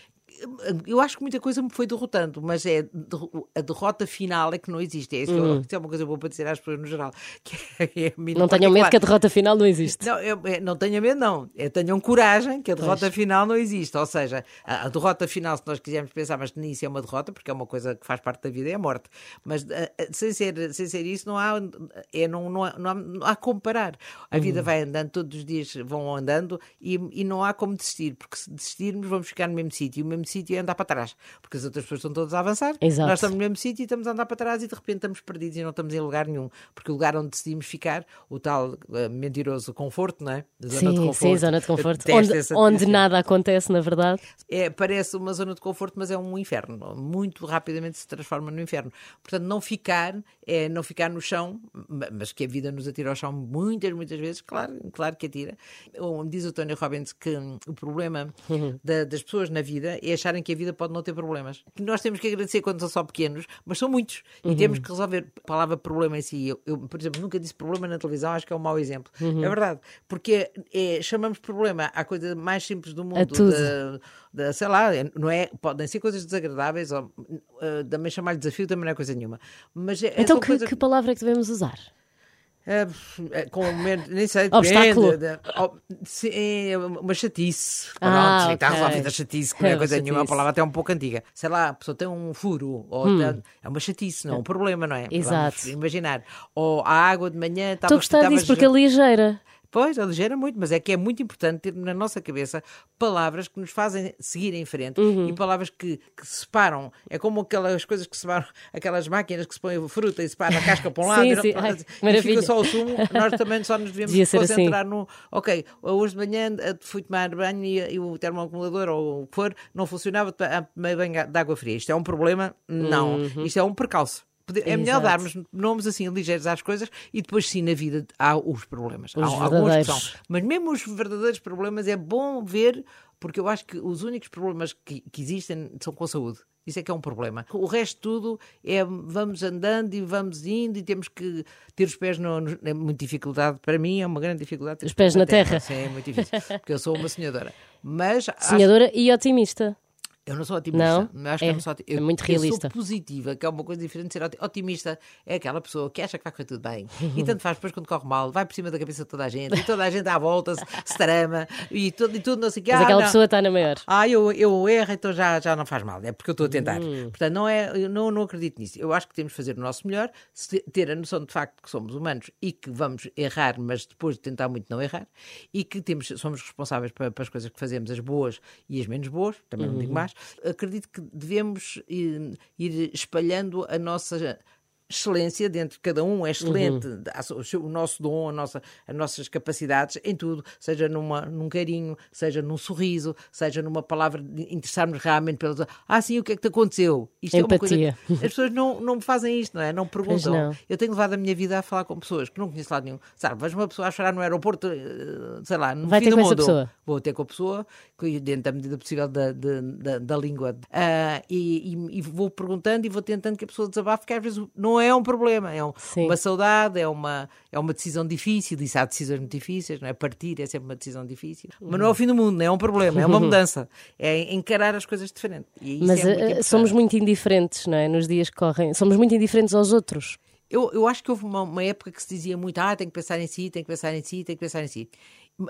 Eu acho que muita coisa me foi derrotando, mas é a derrota final é que não existe. É isso, isso é uma coisa boa para dizer às pessoas no geral. (laughs) Que é, é a. Não tenham medo que a derrota final não existe. Não, eu- é, não tenham medo, não. É, tenham coragem que a derrota final não existe. Ou seja, a, a derrota final, se nós quisermos pensar, mas nisso é uma derrota, porque é uma coisa que faz parte da vida, é a morte. Mas ah, ah, sem, ser, sem ser isso, não há, é, não, não, há, não, há, não há como parar. A vida vai andando, todos os dias vão andando e, e não há como desistir, porque se desistirmos, vamos ficar no mesmo sítio. E o mesmo sítio é andar para trás, porque as outras pessoas estão todas a avançar. Exato. Nós estamos no mesmo sítio e estamos a andar para trás e de repente estamos perdidos e não estamos em lugar nenhum. Porque o lugar onde decidimos ficar, o tal ah, mentiroso conforto, não é? Zona de Sim, conforto. sim, zona de conforto. Onde, essa onde nada acontece, na verdade. É, parece uma zona de conforto, mas é um inferno. Muito rapidamente se transforma no inferno. Portanto, não ficar é não ficar no chão, ma- mas que a vida nos atira ao chão muitas, muitas vezes, claro, claro que atira. Diz o Tony Robbins que o problema da- das pessoas na vida é acharem que a vida pode não ter problemas. Nós temos que agradecer quando são só pequenos, mas são muitos. E temos que resolver a palavra problema em si. Eu, eu, por exemplo, nunca disse problema na televisão, acho que é um mau exemplo. É verdade. Porque é, chamamos problema à coisa mais simples do mundo. tudo. da- da- sei lá, é- não é, podem ser coisas desagradáveis, ou, uh, também chamar-lhe desafio também não é coisa nenhuma. Mas é, é Então, que, coisa- que palavra é que devemos usar? É, é, com menos- nem sei, Obstáculo. depende, de- oh, se- é uma chatice. Ah, Pronto, está ok. resolvida a chatice, que não é É coisa nenhuma, a chatice. palavra até um pouco antiga. Sei lá, a pessoa tem um furo, ou tem- é uma chatice, não é um problema, não é? Hum. Exato. Vamos imaginar. Ou a água de manhã estava Estou estava disso porque é ligeira. Pois, aligera muito, mas é que é muito importante ter na nossa cabeça palavras que nos fazem seguir em frente Uhum. e palavras que, que separam. É como aquelas coisas que separam, aquelas máquinas que se põem fruta e separam a casca para um (laughs) lado Sim, e, sim. Ai, e maravilha. fica só o sumo. Nós também só nos devemos Devia ser assim. concentrar no. Ok, hoje de manhã eh, fui tomar banho e, e o termoacumulador ou o que for não funcionava, tomei banho de água fria. Isto é um problema? Não. Isto é um percalço. Pode- É melhor darmos nomes assim ligeiros às coisas e depois sim na vida há os problemas. Os há alguns que são. Mas mesmo os verdadeiros problemas é bom ver porque eu acho que os únicos problemas que, que existem são com a saúde. Isso é que é um problema. O resto tudo é vamos andando e vamos indo e temos que ter os pés no, no- é muita dificuldade. Para mim é uma grande dificuldade. ter Os pés na terra. Sim, é muito difícil. Porque eu sou uma sonhadora. Mas acho- Sonhadora e otimista. Eu não sou otimista. Não? Acho que É, eu não sou oti- é eu- muito Eu realista. sou positiva, que é uma coisa diferente de ser oti- otimista. É aquela pessoa que acha que vai correr tudo bem. E tanto faz depois quando corre mal, vai por cima da cabeça de toda a gente. E toda a gente à volta se, se trama. E tudo, e tudo não sei o que. Mas Ah, aquela não. pessoa está na maior. Ah, eu, eu erro, então já, já não faz mal. É porque eu estou a tentar. Hum. Portanto, não, é, eu não, não acredito nisso. Eu acho que temos de fazer o nosso melhor, ter a noção de facto que somos humanos e que vamos errar, mas depois de tentar muito não errar, e que temos, somos responsáveis para, para as coisas que fazemos, as boas e as menos boas, também não Uhum. digo mais. Acredito que devemos ir, ir espalhando a nossa excelência dentro de cada um é excelente Uhum. o nosso dom a nossa, as nossas capacidades em tudo seja numa, num carinho seja num sorriso seja numa palavra de interessarmos realmente pelas ah sim o que é que te aconteceu isto é uma coisa Empatia. que as pessoas não, não fazem isto não é não perguntam não. eu tenho levado a minha vida a falar com pessoas que não conheço lado nenhum sabe vejo uma pessoa a chorar no aeroporto eh, sei lá no Vai fim ter do com essa mundo pessoa. vou ter com a pessoa, que dentro da medida possível da, de- da, da língua, Ah, e, e- e vou perguntando e vou tentando que a pessoa desabafe, porque às vezes não é um problema, é um- uma saudade, é uma, é uma decisão difícil, se há decisões muito difíceis, não é? Partir é sempre uma decisão difícil, mas não é o fim do mundo, não é um problema, é uma (laughs) mudança, é encarar as coisas diferente. Isso Mas é muito eh, somos muito indiferentes, não é? Nos dias que correm. Somos muito indiferentes aos outros. Eu, eu acho que houve uma, uma época que se dizia muito: ah, tem que pensar em si, tem que pensar em si, tem que pensar em si.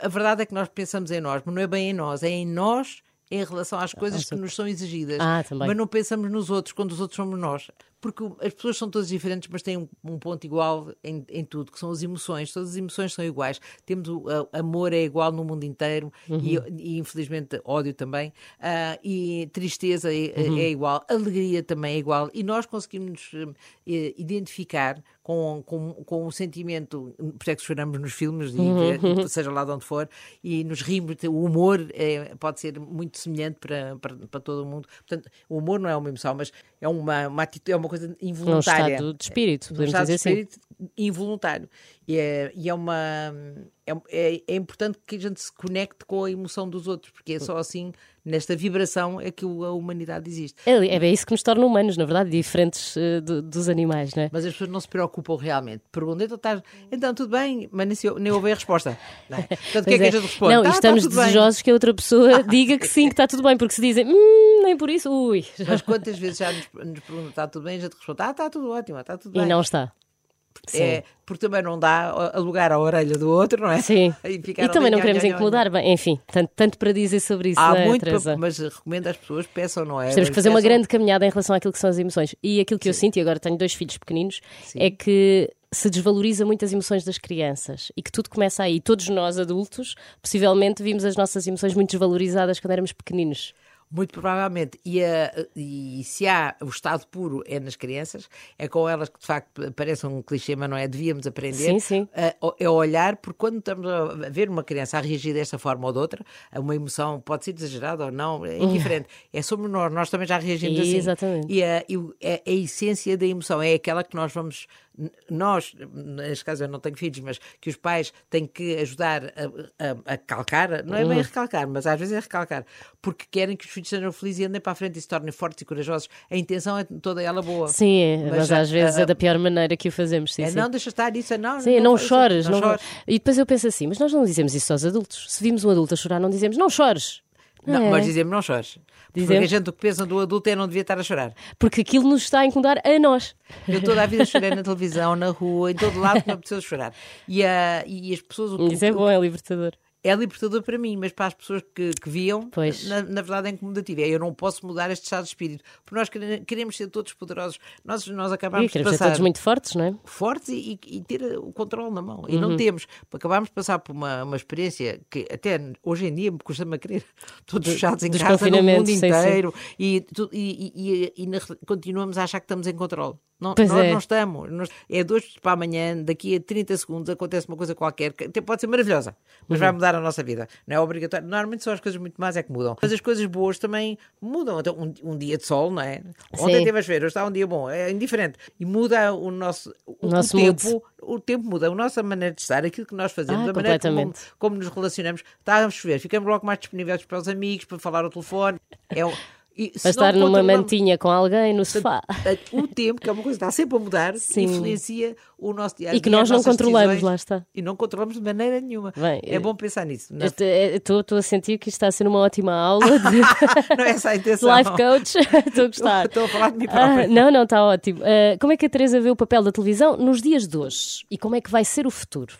A verdade é que nós pensamos em nós, mas não é bem em nós, é em nós em relação às coisas que nos são exigidas. Ah, também. Mas não pensamos nos outros quando os outros somos nós. Porque as pessoas são todas diferentes, mas têm um, um ponto igual em, em tudo, que são as emoções. Todas as emoções são iguais. Temos o a- amor é igual no mundo inteiro e, e, infelizmente ódio também. Ah, e tristeza é, é igual, alegria também é igual. E nós conseguimos eh, identificar com, com, com um sentimento, por isso é que choramos nos filmes, e, seja lá de onde for, e nos rimos. O humor é- pode ser muito semelhante para, para, para todo o mundo. Portanto, o humor não é uma emoção, mas é uma, uma atitude, é uma coisa Num involuntária. estado de espírito, podemos estado de dizer assim. espírito involuntário. E é, e é uma. É, é, é importante que a gente se conecte com a emoção dos outros, porque é só assim, nesta vibração, é que a humanidade existe. É, é bem isso que nos torna humanos, na verdade, diferentes eh, do- dos animais, não é? Mas as pessoas não se preocupam realmente. Perguntam, então, estás, então tudo bem, mas nem, se- nem ouvem a resposta. Não é? (laughs) Portanto, o que é que a é. gente responde? Não, e "Tá, tá estamos tudo bem." desejosos que a outra pessoa (laughs) diga que sim, que está tudo bem, porque se dizem, hum, nem por isso, ui. Mas (laughs) quantas vezes já nos, nos perguntam, está tudo bem? A gente responde, ah, está tudo ótimo, está tudo E bem. não está. Sim. É, porque também não dá a lugar à orelha do outro, não é? Sim. (laughs) E, E também ali, não queremos incomodar. Bem, enfim, tanto, tanto para dizer sobre isso, Há é, muito, Teresa? mas recomendo às pessoas, peçam, não é? Temos que Mas fazer uma peçam- grande caminhada em relação àquilo que são as emoções. E aquilo que eu sinto, e agora tenho dois filhos pequeninos, é que se desvaloriza muito as emoções das crianças e que tudo começa aí. Todos nós, adultos, possivelmente vimos as nossas emoções muito desvalorizadas quando éramos pequeninos. Muito provavelmente. E, a- e se há o estado puro é nas crianças, é com elas que de facto parece um clichê, mas não é? Devíamos aprender. Sim, sim. a- É olhar, porque quando estamos a ver uma criança a reagir desta forma ou de outra, a uma emoção pode ser exagerada ou não, é indiferente. É somos nós, nós também já reagimos assim. Exatamente. E a, e o- a- a essência da emoção é aquela que nós vamos, nós, neste caso eu não tenho filhos, mas que os pais têm que ajudar a, a- a calcar, não é bem a recalcar, mas às vezes é recalcar, porque querem que os filhos sejam felizes e andem para a frente e se tornem fortes e corajosos. A intenção é toda ela boa. Sim, é, mas, Mas, às ah, vezes ah, é da pior maneira que o fazemos. Sim, é sim. não, deixa estar isso, é não. Sim, não, isso, chores. não não- chores. E depois eu penso assim, mas nós não dizemos isso aos adultos. Se vimos um adulto a chorar, não dizemos, não chores. Não, é? mas dizemos não chores. Porque Dizemos. a gente o que pensa do adulto é não devia estar a chorar. Porque aquilo nos está a incomodar a nós. Eu toda a vida (laughs) chorei na televisão, na rua, em todo lado que me apeteceu chorar. E, a, e as pessoas. O, que- Isso é bom, é libertador. É libertador para mim, mas para as pessoas que, que viam, na, na verdade é incomodativo. É, Eu não posso mudar este estado de espírito, porque nós quere- queremos ser todos poderosos. Nós, nós E acabamos de queremos ser passar todos muito fortes, não é? fortes e, e ter o controle na mão. E Uhum. não temos. Acabámos de passar por uma, uma experiência que até hoje em dia me custa-me a crer. (laughs) Todos fechados em dos casa no mundo sim, inteiro e, e, e- e- e continuamos a achar que estamos em controle. Não, Pois nós é. não estamos. Nós- é dois para amanhã, daqui a 30 segundos acontece uma coisa qualquer, que até pode ser maravilhosa, mas Uhum. vai mudar a nossa vida. Não é obrigatório. Normalmente são as coisas muito más é que mudam. Mas as coisas boas também mudam. Então, um, um dia de sol, não é? Ontem Sim. teve a chover, hoje está um dia bom. É indiferente. E muda o nosso, o, o nosso tempo. O tempo muda, a nossa maneira de estar, aquilo que nós fazemos, Ah, a maneira como, como nos relacionamos. Está a chover, ficamos logo mais disponíveis para os amigos, para falar ao telefone. É, o- e Para estar numa mantinha com alguém no sofá. o tempo, que é uma coisa que está sempre a mudar, Sim. influencia o nosso dia a E que dia, nós não controlamos, decisões, lá está. E não controlamos de maneira nenhuma. Bem, é eh, bom pensar nisso. Não, Estou a sentir que isto está a ser uma ótima aula (laughs) de não é essa a intenção. (laughs) life coach. (laughs) Estou a gostar. Estou a falar de mim Ah, própria. não, não, está ótimo. Ah, como é que a Teresa vê o papel da televisão nos dias de hoje? E como é que vai ser o futuro?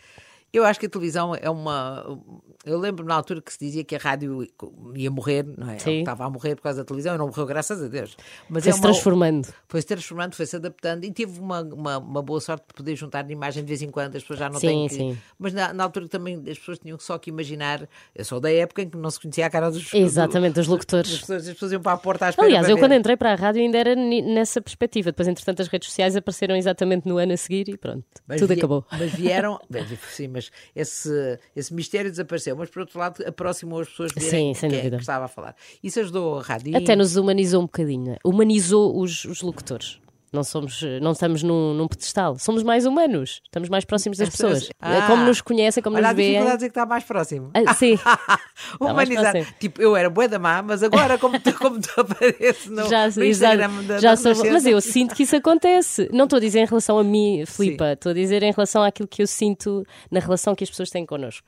Eu acho que a televisão é uma. Eu lembro na altura que se dizia que a rádio ia morrer, não é? Estava a morrer por causa da televisão e não morreu, graças a Deus. Mas Foi-se uma- transformando. Foi-se transformando, foi-se adaptando e tive uma, uma, uma boa sorte de poder juntar de imagem de vez em quando, as pessoas já não Sim, têm que... sim. Mas na, na altura também as pessoas tinham só que imaginar, eu sou da época em que não se conhecia a cara dos... Exatamente, dos do- locutores. As pessoas, as pessoas iam para a porta à espera Aliás, eu quando entrei para a rádio ainda era nessa perspectiva. Depois, entretanto, as redes sociais apareceram exatamente no ano a seguir e pronto, Mas tudo acabou. Mas vieram, (laughs) sim, mas esse, esse mistério desapareceu. Mas por outro lado, aproximou as pessoas de Sim, sem quem é dúvida. que estava a falar. Isso ajudou a rádio. Até nos humanizou um bocadinho, né? humanizou os, os locutores. Não, somos, não estamos num, num pedestal, somos mais humanos, estamos mais próximos das As pessoas- pessoas. Ah. como nos conhecem, como Olha a nos veem. dificuldade de dizer que está mais próximo. Ah, sim, (laughs) Humanizar. Tipo, eu era bué da má, mas agora como tu, como tu (laughs) apareces no, já, no. Instagram da, já sou, mas eu sinto que isso acontece. Não estou a dizer em relação a mim, Filipa, estou a dizer em relação àquilo que eu sinto na relação que as pessoas têm connosco.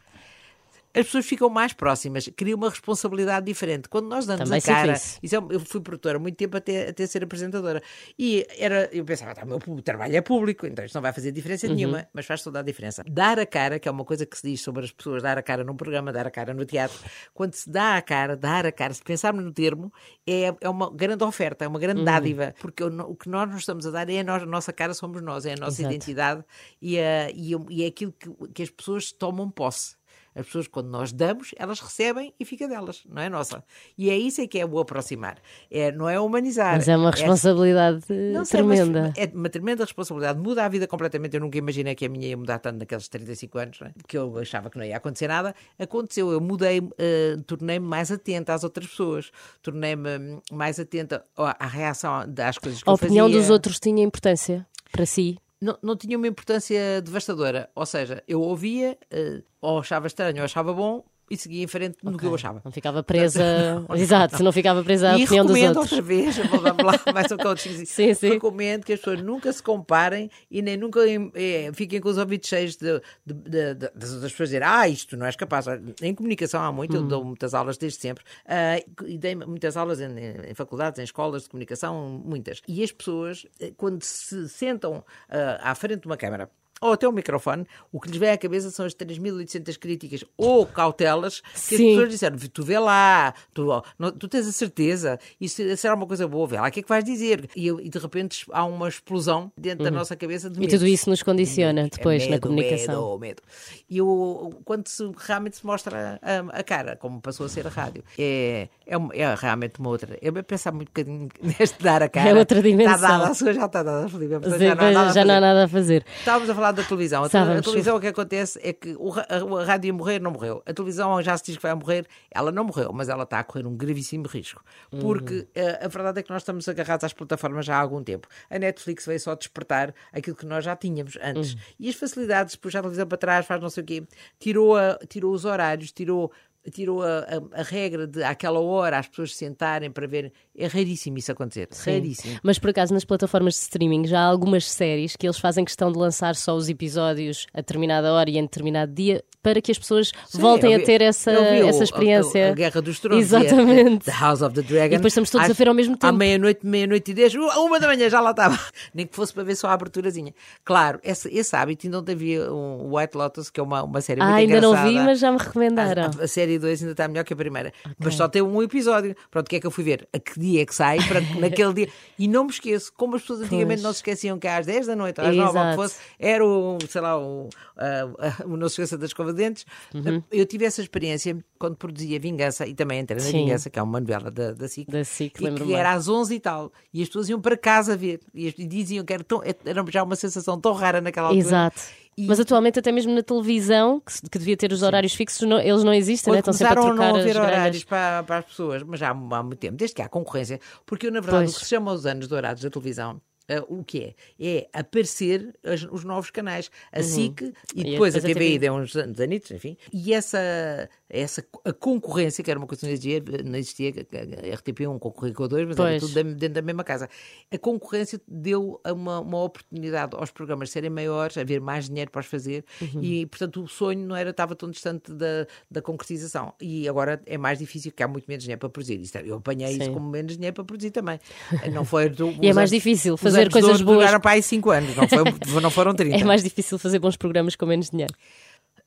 As pessoas ficam mais próximas, cria uma responsabilidade diferente. Quando nós damos Também a cara, isso. é- eu fui produtora há muito tempo até, até ser apresentadora. E era, eu pensava, tá, o meu trabalho é público, então isto não vai fazer diferença Uhum. nenhuma, mas faz toda a diferença. Dar a cara, que é uma coisa que se diz sobre as pessoas, dar a cara num programa, dar a cara no teatro, quando se dá a cara, dar a cara, se pensarmos no termo, é, é uma grande oferta, é uma Uhum. grande dádiva, porque o, o que nós nos estamos a dar é a, nós- a nossa cara, somos nós, é a nossa Exato. identidade e, a- e, e é aquilo que, que as pessoas tomam posse. As pessoas, quando nós damos, elas recebem e fica delas, não é nossa. E é isso é que é o aproximar. É, não é humanizar. Mas é uma responsabilidade não sei, mas tremenda. é uma tremenda responsabilidade. Muda a vida completamente. Eu nunca imaginei que a minha ia mudar tanto naqueles 35 anos, não é? que eu achava que não ia acontecer nada. Aconteceu. Eu mudei, eh, tornei-me mais atenta às outras pessoas, tornei-me hum, mais atenta à reação das coisas que A eu opinião fazia. dos outros tinha importância para si. Não, não tinha uma importância devastadora. Ou seja, eu ouvia, eh, ou achava estranho, ou achava bom, e seguia em frente no que eu achava. Não ficava presa. (laughs) Exato, não ficava presa à E opinião dos outros. outra vez, vamos lá, (laughs) mais um coaching. Sim, sim. Recomendo que as pessoas nunca se comparem e nem nunca eh, fiquem com os ouvidos cheios de, de- de- de- das outras pessoas dizer, ah, isto não és capaz. Em comunicação há muito, Hum. eu dou muitas aulas desde sempre, ah, e dei muitas aulas em, em faculdades, em escolas de comunicação, muitas. E as pessoas, eh, quando se sentam ah, à frente de uma câmara, ou até um microfone, o que lhes vem à cabeça são as 3.800 críticas ou cautelas que Sim. as pessoas disseram, tu vê lá, tu, não- tu tens a certeza, isso será uma coisa boa, vê lá, o que é que vais dizer? E, eu- e de repente há uma explosão dentro da nossa cabeça de Uhum. E tudo isso nos condiciona depois É na medo, comunicação. Medo, medo. E o, quando se, realmente se mostra a, a cara, como passou a ser a rádio, é, é, é realmente uma outra. Eu vou pensar muito bocadinho (laughs) neste dar a cara. É outra dimensão. Está dada, a sua já está dada, Sim, já já não há nada a fazer. Estávamos a falar da televisão. A, Estávamos. a televisão, o que acontece é que o, a, a rádio ia morrer, não morreu. A televisão já se diz que vai morrer, ela não morreu, mas ela está a correr um gravíssimo risco. Porque Uhum. eh, a verdade é que nós estamos agarrados às plataformas já há algum tempo. A Netflix veio só despertar aquilo que nós já tínhamos antes. Uhum. E as facilidades, puxa a televisão para trás, faz não sei o quê, tirou, a- tirou os horários, tirou. Tirou a, a- a regra de àquela hora as pessoas se sentarem para ver. É raríssimo isso acontecer. Raríssimo. Mas por acaso nas plataformas de streaming já há algumas séries que eles fazem questão de lançar só os episódios a determinada hora e em determinado dia para que as pessoas voltem eu a vi- ter essa, vi essa experiência. A, a Guerra dos Tronos. a- Exatamente. The House of the Dragon. E depois estamos todos a Às- ver ao mesmo À tempo. meia-noite, meia-noite e dez, uma da manhã já lá estava. (laughs) Nem que fosse para ver só a aberturazinha. Claro, esse, esse hábito, ainda ontem havia um White Lotus, que é uma, uma série Ah, muito ainda não engraçada. vi, mas já me recomendaram. A, a série série 2 ainda está melhor que a primeira. Mas só tem um episódio. Pronto, o que é que eu fui ver? A que dia é que sai? Para (laughs) naquele dia. E não me esqueço, como as pessoas antigamente Pois. não se esqueciam que às 10 da noite, às 9 ou que Exato. fosse, era o, sei lá, o, ah, o Não Se Esqueça das Escova de Dentes. Eu tive essa experiência quando produzia Vingança e também entrei na Sim. Vingança, que é uma novela da, da SIC. Da SIC, e que era às 11 e tal. E as pessoas iam para casa ver. E, e diziam que era, tão, era já uma sensação tão rara naquela altura. Exato. E- Mas atualmente, até mesmo na televisão, que, que devia ter os horários fixos, não- eles não existem, né? Quando estão sempre a trocar não haver horários para, para as pessoas, mas já há, há muito tempo, desde que há concorrência, porque eu, na verdade, Pois. o que se chama os anos dourados da televisão. Eh, o que é? É aparecer as- os novos canais, a SIC e Uhum. E depois a a TVI deu uns anos anitos, enfim. E essa, essa a concorrência, que era uma coisa que não existia, não existia a RTP1 concorria com a 2, mas era Pois. tudo da- dentro da mesma casa. A concorrência deu uma, uma oportunidade aos programas serem maiores, haver mais dinheiro para os fazer Uhum. e, portanto, o sonho não era, estava tão distante da, da concretização. E agora é mais difícil, porque há muito menos dinheiro para produzir. É, Eu apanhei isso Sim. como menos dinheiro para produzir também. Não foi, (laughs) do- E é mais difícil os fazer anos coisas boas. Duraram para aí 5 anos, não, foi, (laughs) não foram 30. É mais difícil fazer bons programas com menos dinheiro.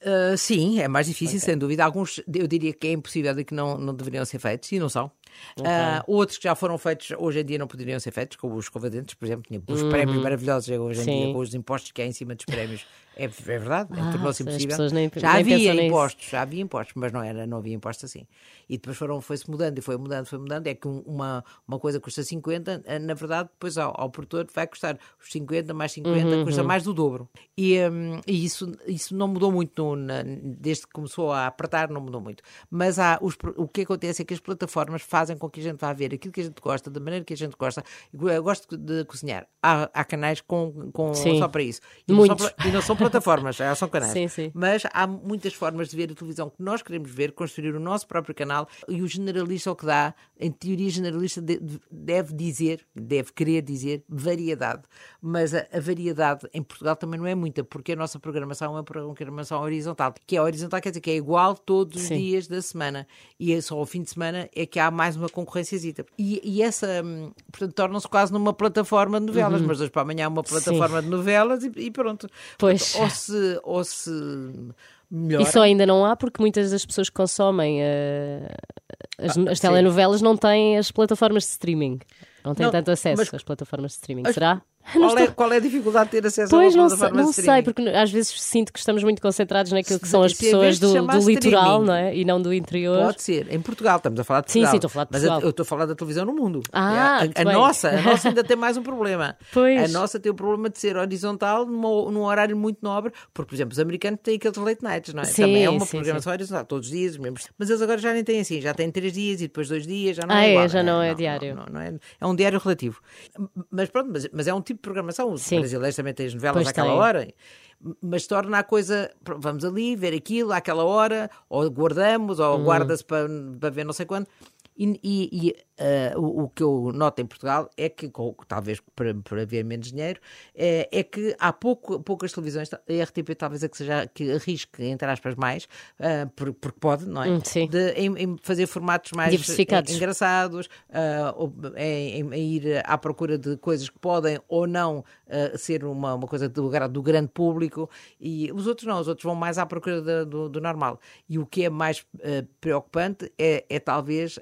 Uh, sim, é mais difícil, sem dúvida. Alguns eu diria que é impossível de que não, não deveriam ser feitos e não são. Uh, outros que já foram feitos hoje em dia não poderiam ser feitos, como os escovadentes, por exemplo, tinha os prémios maravilhosos hoje em Sim. dia, com os impostos que há em cima dos prémios. (laughs) É, é verdade, Ah, tornou-se impossível. pessoas nem- já nem havia impostos, já havia impostos, mas não, era, não havia impostos assim. E depois foram, foi-se mudando e foi mudando, foi mudando. É que um- uma, uma coisa custa 50, eh, na verdade, depois ao, ao produtor vai custar os 50 mais 50, Uhum, custa mais do dobro. E, hum, e isso, isso não mudou muito no- na- desde que começou a apertar, não mudou muito. Mas há, os o que acontece é que as plataformas fazem com que a gente vá ver aquilo que a gente gosta, da maneira que a gente gosta. Eu gosto de cozinhar. Há, há canais com, com Sim. só para isso. E não, e não são plataformas, já são canais. Sim, sim. Mas há muitas formas de ver a televisão que nós queremos ver, construir o nosso próprio canal e o generalista o que dá, em teoria generalista de- de- deve dizer, deve querer dizer variedade. Mas a, a variedade em Portugal também não é muita, porque a nossa programação é uma programação horizontal, que é horizontal quer dizer que é igual todos os Sim. dias da semana e é só ao fim de semana é que há mais uma concorrênciazita. E, e essa, hum, portanto, torna-se quase numa plataforma de novelas, mas hoje para amanhã há uma plataforma de novelas e, e pronto. Pois. Ou se, ou se melhora. Só ainda não há porque muitas das pessoas que consomem eh, as, as Ah, sim. telenovelas não têm as plataformas de streaming. Não têm Não, tanto acesso mas- às plataformas de streaming. Mas Será? Qual é, qual é a dificuldade de ter acesso Pois a uma não, sei, não sei, porque às vezes sinto que estamos muito concentrados naquilo que são as pessoas do, do litoral, não é? E não do interior. Pode ser, em Portugal, estamos a falar de Sim, Portugal. sim, estou a falar de Mas Portugal. eu estou a falar da televisão no mundo. Ah, É, a, a nossa, a nossa ainda tem mais um problema. (laughs) Pois. A nossa tem o problema de ser horizontal numa, num horário muito nobre, porque, por exemplo, os americanos têm aqueles late nights, não é? Sim, Também é uma sim, programação horizontal, todos os dias, os mesmos. Mas eles agora já nem têm assim, já têm três dias e depois dois dias, já não Ah, é é, igual. já não é diário. Não, não é, é um diário relativo. Mas pronto, mas, mas é um tipo de programação. Os Sim. brasileiros também têm as novelas Pois àquela têm. hora. Mas torna a coisa, vamos ali ver aquilo àquela hora, ou guardamos, ou Hum. guarda-se para, para ver não sei quando. E, e- e, eh, o, o que eu noto em Portugal é que, talvez por, por haver menos dinheiro, é, é que há pouco, poucas televisões, a RTP talvez é que seja que arrisque, entre aspas, mais, eh, por- porque pode, não é? Hum, sim. De- em, em fazer formatos mais Diversificados. en- engraçados, ou em, em- em ir à procura de coisas que podem ou não ser uma, uma coisa do, do grande público, e os outros não, os outros vão mais à procura do, do normal. E o que é mais preocupante é, é talvez.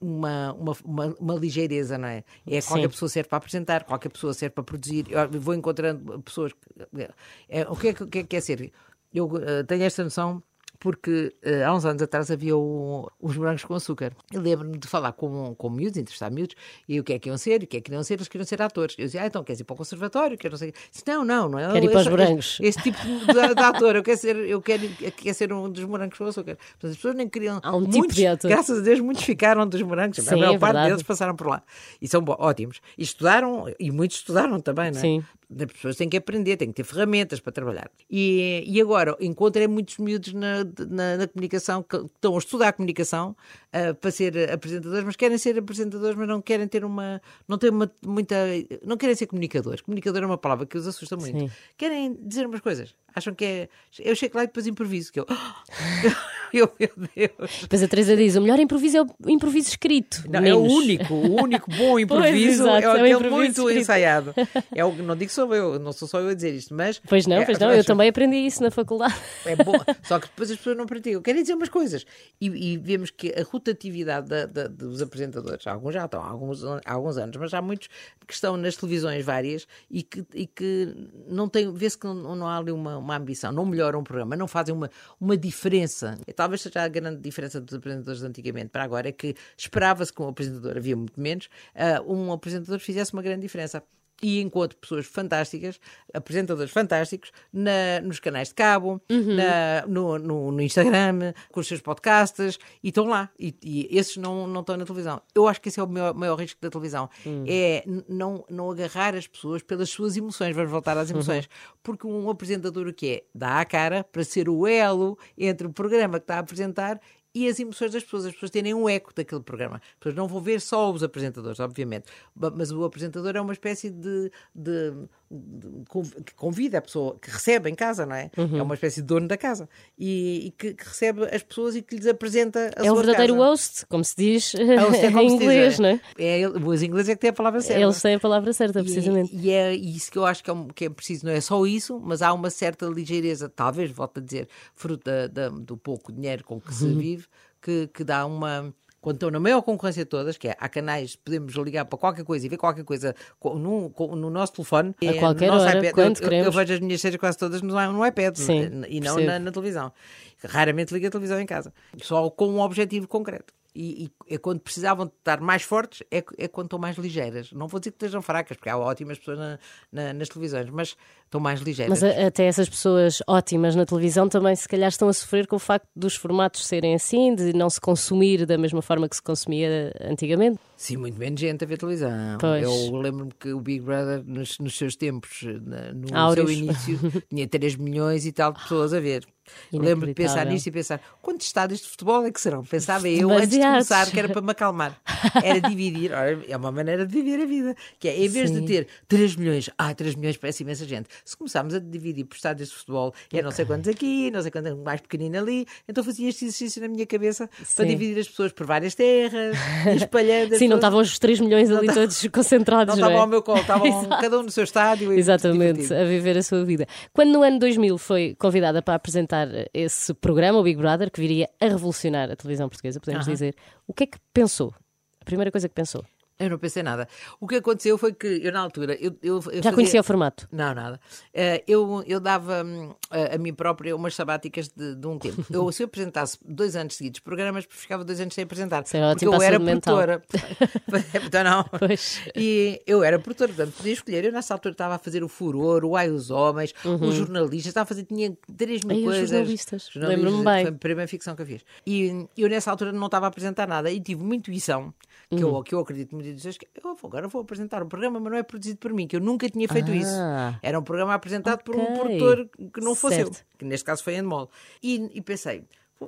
Uma, uma, uma, uma ligeireza, não é? É qualquer Sim. pessoa serve para apresentar, qualquer pessoa serve para produzir. Eu vou encontrando pessoas. Que, é, o que é que, o que é, que é ser? Eu eh, tenho esta noção porque eh, há uns anos atrás havia os morangos com açúcar. Eu lembro-me de falar com, com miúdos, entrevistar miúdos, e o que é que iam ser, e o que é que não ser, eles queriam ser atores. Eu dizia, ah, então queres ir para o conservatório? Quero não sei. Disse, não, não, não é. Quero ir para os morangos. Esse, esse tipo de, de ator, eu quero ser, eu quero, eu quero ser um dos morangos com açúcar. Portanto, as pessoas nem queriam. Há um tipo muitos, de ator. Graças a Deus, muitos ficaram dos morangos. a Sim, maior é parte deles passaram por lá. E são ótimos. E estudaram, e muitos estudaram também, não é? Sim. As pessoas têm que aprender, têm que ter ferramentas para trabalhar. E, e agora encontrei muitos miúdos na, na, na comunicação que estão a estudar a comunicação ah, para ser apresentadores, mas querem ser apresentadores, mas não querem ter uma. não têm uma, muita. não querem ser comunicadores. Comunicador é uma palavra que os assusta muito. Sim. Querem dizer umas coisas. Acham que é. Eu chego lá e depois improviso. Que eu... (gasps) eu, meu Deus. Depois a Teresa diz: o melhor improviso é o improviso escrito. Não, é o único, o único bom (laughs) improviso exato, é é o aquele improviso muito escrito. ensaiado. (laughs) É o, não digo que sou eu, não sou só eu a dizer isto, mas. Pois não, é, pois não, eu também aprendi isso na faculdade. É bom, (laughs) só que depois as pessoas não praticam. Querem dizer umas coisas. E, e vemos que a rotatividade da- da- dos apresentadores, alguns já estão há alguns, há alguns anos, mas há muitos que estão nas televisões várias e que, e que não tem, vê-se que não, não há ali uma, uma ambição, não melhoram o programa, não fazem uma, uma diferença. E talvez seja a grande diferença dos apresentadores de antigamente para agora, é que esperava-se que um apresentador, havia muito menos, ah, um apresentador fizesse uma grande diferença e encontro pessoas fantásticas, apresentadores fantásticos, na- nos canais de cabo, na- no, no- no Instagram, com os seus podcasts, e estão lá. E, e esses não, não estão na televisão. Eu acho que esse é o maior, maior risco da televisão. É n- não, não agarrar as pessoas pelas suas emoções. Vamos voltar às (laughs) emoções. Porque um apresentador o que é? Dá a cara para ser o elo entre o programa que está a apresentar e as emoções das pessoas, as pessoas terem um eco daquele programa. As pessoas não vão ver só os apresentadores, obviamente, mas o apresentador é uma espécie de, de- que convida a pessoa, que recebe em casa, não é? É uma espécie de dono da casa e, e que, que recebe as pessoas e que lhes apresenta a É o sua verdadeiro casa. host, como se diz Host é como (laughs) em se diz, inglês, é. não é? É, os ingleses é que têm a palavra certa. Eles têm a palavra certa, precisamente. E, e é isso que eu acho que é, um- que é preciso, não é só isso, mas há uma certa ligeireza, talvez, volto a dizer, fruto da- da- do pouco dinheiro com que se Uhum. vive, que, que dá uma. Quando estão na maior concorrência de todas, que é, há canais, podemos ligar para qualquer coisa e ver qualquer coisa co- no, no nosso telefone. A é, no qualquer nosso hora, iPad. quando eu, queremos. eu vejo as minhas séries quase todas no, no iPad Sim, e não na, na televisão. Raramente ligo a televisão em casa, só com um objetivo concreto. E, e é quando precisavam de estar mais fortes, é, é quando estão mais ligeiras. Não vou dizer que estejam fracas, porque há ótimas pessoas na- na- nas televisões, mas estão mais ligeiras. Mas a- até essas pessoas ótimas na televisão também, se calhar, estão a sofrer com o facto dos formatos serem assim, de não se consumir da mesma forma que se consumia antigamente. Sim, muito menos gente a ver televisão. Pois. Eu lembro-me que o Big Brother, nos, nos seus tempos, na- no seu início, (laughs) tinha 3 milhões e tal de pessoas a ver. Lembro de pensar nisto e pensar quantos estádios de futebol é que serão? Pensava eu antes de começar, que era para me acalmar. Era dividir, é uma maneira de viver a vida. Que é, em vez Sim. de ter 3 milhões, ah, 3 milhões parece imensa gente. Se começarmos a dividir por estádios de futebol, é não sei quantos aqui, não sei quantos mais pequenino ali, então fazia este exercício na minha cabeça para Sim. dividir as pessoas por várias terras, (laughs) espalhando as Sim, não estavam os 3 milhões ali todos (laughs) concentrados, não não, estavam é? ao meu colo, estavam (laughs) cada um no seu estádio. e Exatamente, a viver a sua vida. Quando no ano 2000 foi convidada para apresentar esse programa, o Big Brother, que viria a revolucionar a televisão portuguesa, podemos Aham. dizer, o que é que pensou? A primeira coisa que pensou. Eu não pensei nada. O que aconteceu foi que eu, na altura, eu, eu, eu Já fazia- conhecia o formato? Não, nada. Eh, eu, eu dava hum, a, mim própria umas sabáticas de, de um tempo. Eu, se eu apresentasse dois anos seguidos programas, ficava dois anos sem apresentar. É porque eu era produtora. (laughs) então não. Pois. E eu era produtora, portanto podia escolher. Eu nessa altura estava a fazer o Furor, o Ai os Homens, os jornalistas, estava a fazer, tinha três mil Ai, os coisas. jornalistas. Lembro-me bem. Foi a primeira ficção que eu fiz. E eu nessa altura não estava a apresentar nada e tive uma intuição, que, eu, que eu acredito muito eu vou- agora vou apresentar um programa, mas não é produzido por mim, que eu nunca tinha feito isso. Ah. Era um programa apresentado por um produtor que não fosse eu, Certo. que neste caso foi Endemol. E, e pensei,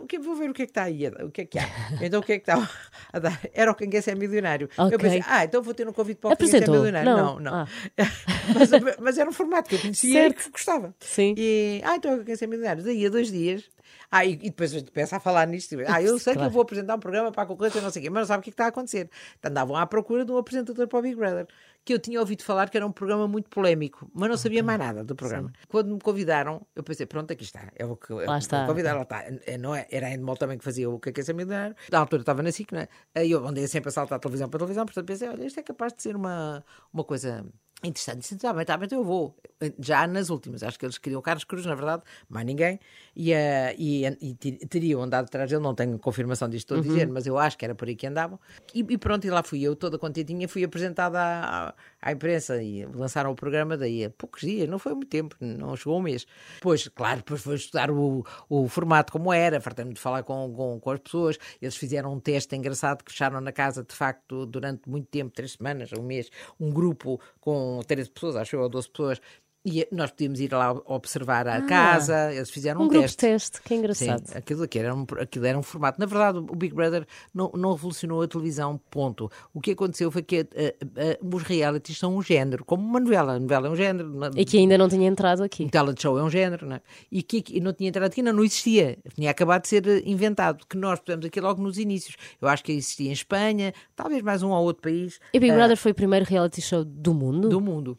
que- vou ver o que é que está aí, o que é que há. Então o que é que está a dar? Era o Quem Quer Ser Milionário. Ok. Eu pensei, ah, então vou ter um convite para o Quem Quer Ser Apresentou? Milionário. Não. Não, não. Ah. (laughs) mas, mas era um formato que eu conhecia Certo. e que gostava. Sim. E, ah, então eu quero ser milionário. Daí a dois dias. Ah, e, e depois pensa a falar nisto. tipo, Ah, eu sei que Claro. eu vou apresentar um programa para a concorrência, não sei o quê, mas não sabe o que é que está a acontecer. Então, andavam à procura de um apresentador para o Big Brother, que eu tinha ouvido falar que era um programa muito polémico, mas não sabia mais nada do programa. Quando me convidaram, eu pensei, pronto, aqui está. É o que Lá está. convidaram, lá está. Não é, era a Endemol também que fazia o que é que é ser milionário. Da altura estava na SIC, não é? Aí eu andei sempre a saltar de televisão para televisão, portanto pensei, olha, isto é capaz de ser uma, uma coisa interessante. Disse, está bem, está bem, então eu vou. Já nas últimas, acho que eles queriam o Carlos Cruz, na verdade, mais ninguém, e, eh, e, e teriam andado atrás dele, não tenho confirmação disto estou a dizer, mas eu acho que era por aí que andavam. E, e pronto, e lá fui eu, toda contentinha, fui apresentada à, à, imprensa e lançaram o programa daí a poucos dias, não foi muito tempo, não chegou um mês. Depois, claro, depois foi estudar o, o formato como era, fartei-me de falar com, com, com as pessoas, eles fizeram um teste engraçado que fecharam na casa, de facto, durante muito tempo, três semanas, um mês, um grupo com 13 pessoas, acho eu, ou 12 pessoas, E nós podíamos ir lá observar a casa, eles fizeram um, Um grupo de teste. teste, que Sim, engraçado. aquilo, aqui era um, aquilo era um formato. Na verdade, o Big Brother não, não revolucionou a televisão, ponto. O que aconteceu foi que eh, eh, os realities são um género, como uma novela. A novela é um género, uma- E que ainda não tinha entrado aqui. um talent show é um género, não é? E que que não tinha entrado aqui, não, não existia. Tinha acabado de ser eh, inventado. Que nós pusemos aqui logo nos inícios. Eu acho que existia em Espanha, talvez mais um ou outro país. E Big Brother foi o primeiro reality show do mundo? do mundo.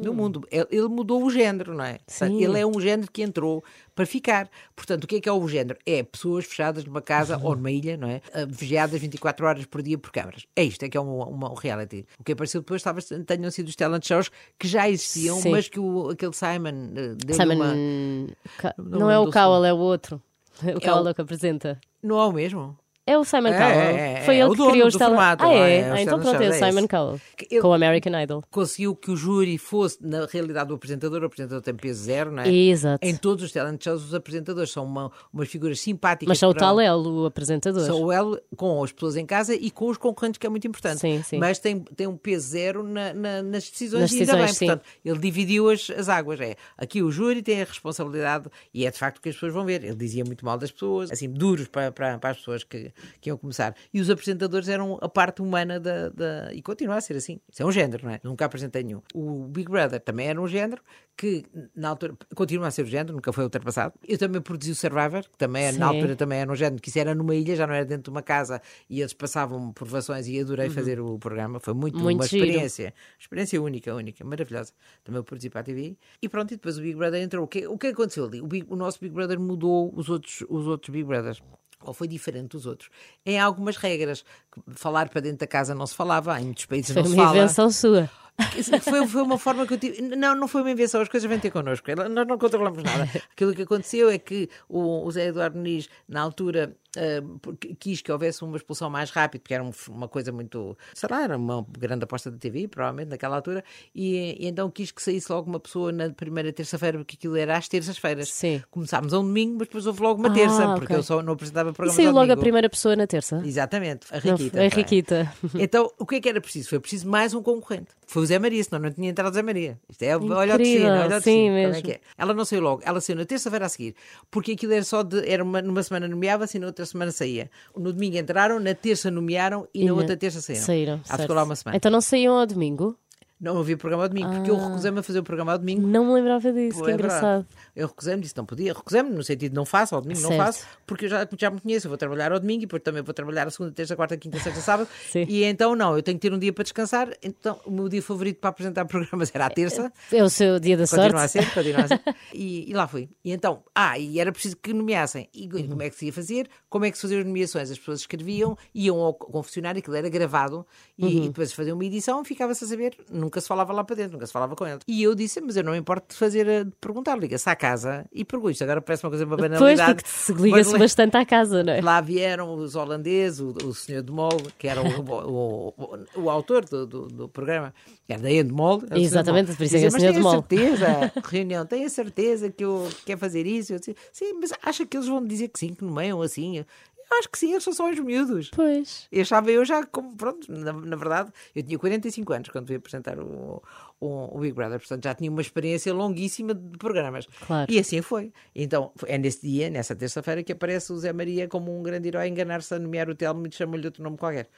Do mundo. Ele, ele mudou o género, não é? Ah. Sim. Ele é um género que entrou para ficar. Portanto, o que é que é o género? É pessoas fechadas numa casa ou numa ilha, não é? Ah, Vigiadas 24 horas por dia por câmaras. É isto, é que é um, uma- reality. O que apareceu depois talvez tenham sido os talent shows que já existiam, Sim. mas que o, aquele Simon eh, deu Simon. uma... Não Não, é o Cowell, é o outro. (laughs) O o- Cowell é o que apresenta. Não é o mesmo? É o Simon É, Cowell. é, é, Foi é ele o que dono criou os tele... formato, Ah, é? é? Os Ah, então pronto, é o é Simon. Cowell. Ele- Com o American Idol. Conseguiu que o júri fosse, na realidade, o apresentador. O apresentador tem peso zero, não é? Exato. Em todos os talent shows, os apresentadores são uma, umas figuras simpáticas. Mas são o para- Talelo, o apresentador. São o elo com as pessoas em casa e com os concorrentes, que é muito importante. Sim, sim. Mas tem, tem um peso zero na- na- nas decisões Nas e ainda decisões, bem. sim. Portanto, ele dividiu as, as águas. É. Aqui o júri tem a responsabilidade e é de facto o que as pessoas vão ver. Ele dizia muito mal das pessoas, assim, duros para, para, para as pessoas que, que iam começar. E os apresentadores eram a parte humana da, da- E continua a ser assim. Isso é um género, não é? Nunca apresentei nenhum. O Big Brother também era um género que, na altura, continua a ser o género, nunca foi ultrapassado. Eu também produzi o Survivor, que também, é, na altura, também era um género que isso era numa ilha, já não era dentro de uma casa e eles passavam provações e adorei fazer o programa. Foi muito, Uhum. Muito uma giro. experiência, experiência única, única, maravilhosa. Também produzi para a TV. E pronto, e depois o Big Brother entrou. O que, o que aconteceu ali? O, Big- o nosso Big Brother mudou os outros, os outros Big Brothers. Ou foi diferente dos outros. Em algumas regras. Falar para dentro da casa não se falava, em muitos países Foi não se uma fala. invenção sua. Foi, foi uma forma que eu tive. Não, não foi uma invenção, as coisas vêm ter connosco. Nós não controlamos nada. Aquilo que aconteceu é que o, o Zé Eduardo Muniz, na altura, porque quis que houvesse uma expulsão mais rápida, porque era um- uma coisa muito. sei lá, era uma grande aposta da TV, provavelmente, naquela altura, e, e então quis que saísse logo uma pessoa na primeira terça-feira, porque aquilo era às terças-feiras. Sim. Começámos a um domingo, mas depois houve logo uma Ah, terça, porque ok. eu só não apresentava E programas saiu logo a primeira pessoa na terça? Exatamente, a Riquita. a não é? Riquita. (laughs) Então, o que é que era preciso? Foi preciso mais um concorrente. Foi o Zé Maria, senão não tinha entrado o Zé Maria. Isto é, olha o destino, Incrível, olha o sim destino. é mesmo. que é? Ela não saiu logo, ela saiu na terça-feira a seguir, porque aquilo era só de, era uma, numa semana nomeava-se e na outra semana saía. No domingo entraram, na terça nomearam e, na outra terça saíram. Saíram. Ficou lá uma semana. Então não saíam ao domingo? Não havia programa ao domingo, porque eu recusei-me a fazer o programa ao domingo. Não me lembrava disso, que é engraçado. Eu recusei-me, disse não podia. Recusei-me no sentido de não faço, ao domingo não Certo. faço, porque eu já, já me conheço. Eu vou trabalhar ao domingo e depois também vou trabalhar a segunda, terça, quarta, quinta, sexta, sábado. (laughs) Sim. E então não, eu tenho que ter um dia para descansar. Então o meu dia favorito para apresentar (laughs) programas era a terça. É o seu dia da Continua a sorte? ser, continua a ser. (laughs) E, e lá fui. E então, ah, e era preciso que nomeassem. E como é que se ia fazer? Como é que se faziam as nomeações? As pessoas escreviam, iam ao confessionário, aquilo era gravado, e, Uhum. e depois faziam uma edição, ficava-se a saber, nunca se falava lá para dentro, nunca se falava com eles. E eu disse, mas eu não me importo de fazer, eh, de perguntar, liga-se à casa e pergunto. Agora parece uma coisa uma Pois, banalidade. porque se liga-se bastante à casa, não é? Lá vieram os holandeses, o, o senhor de Mol, que era o, o, o, o autor do, do, do programa, que era da Endemol. Exatamente, por isso é que é o senhor de mas Mol." tenho a certeza, (laughs) reunião, tenho a certeza que eu quero fazer isso. Eu disse, sim, mas acha que eles vão dizer que sim, que nomeiam assim? Acho que sim, eles são só os miúdos. Pois. Eu achava eu já como, pronto, na, na verdade, eu tinha 45 anos quando fui apresentar o, o, o Big Brother, portanto já tinha uma experiência longuíssima de programas. Claro. E assim foi. Então é nesse dia, nessa terça-feira, que aparece o Zé Maria como um grande herói a enganar-se a nomear o Telmo e chamou-lhe outro nome qualquer.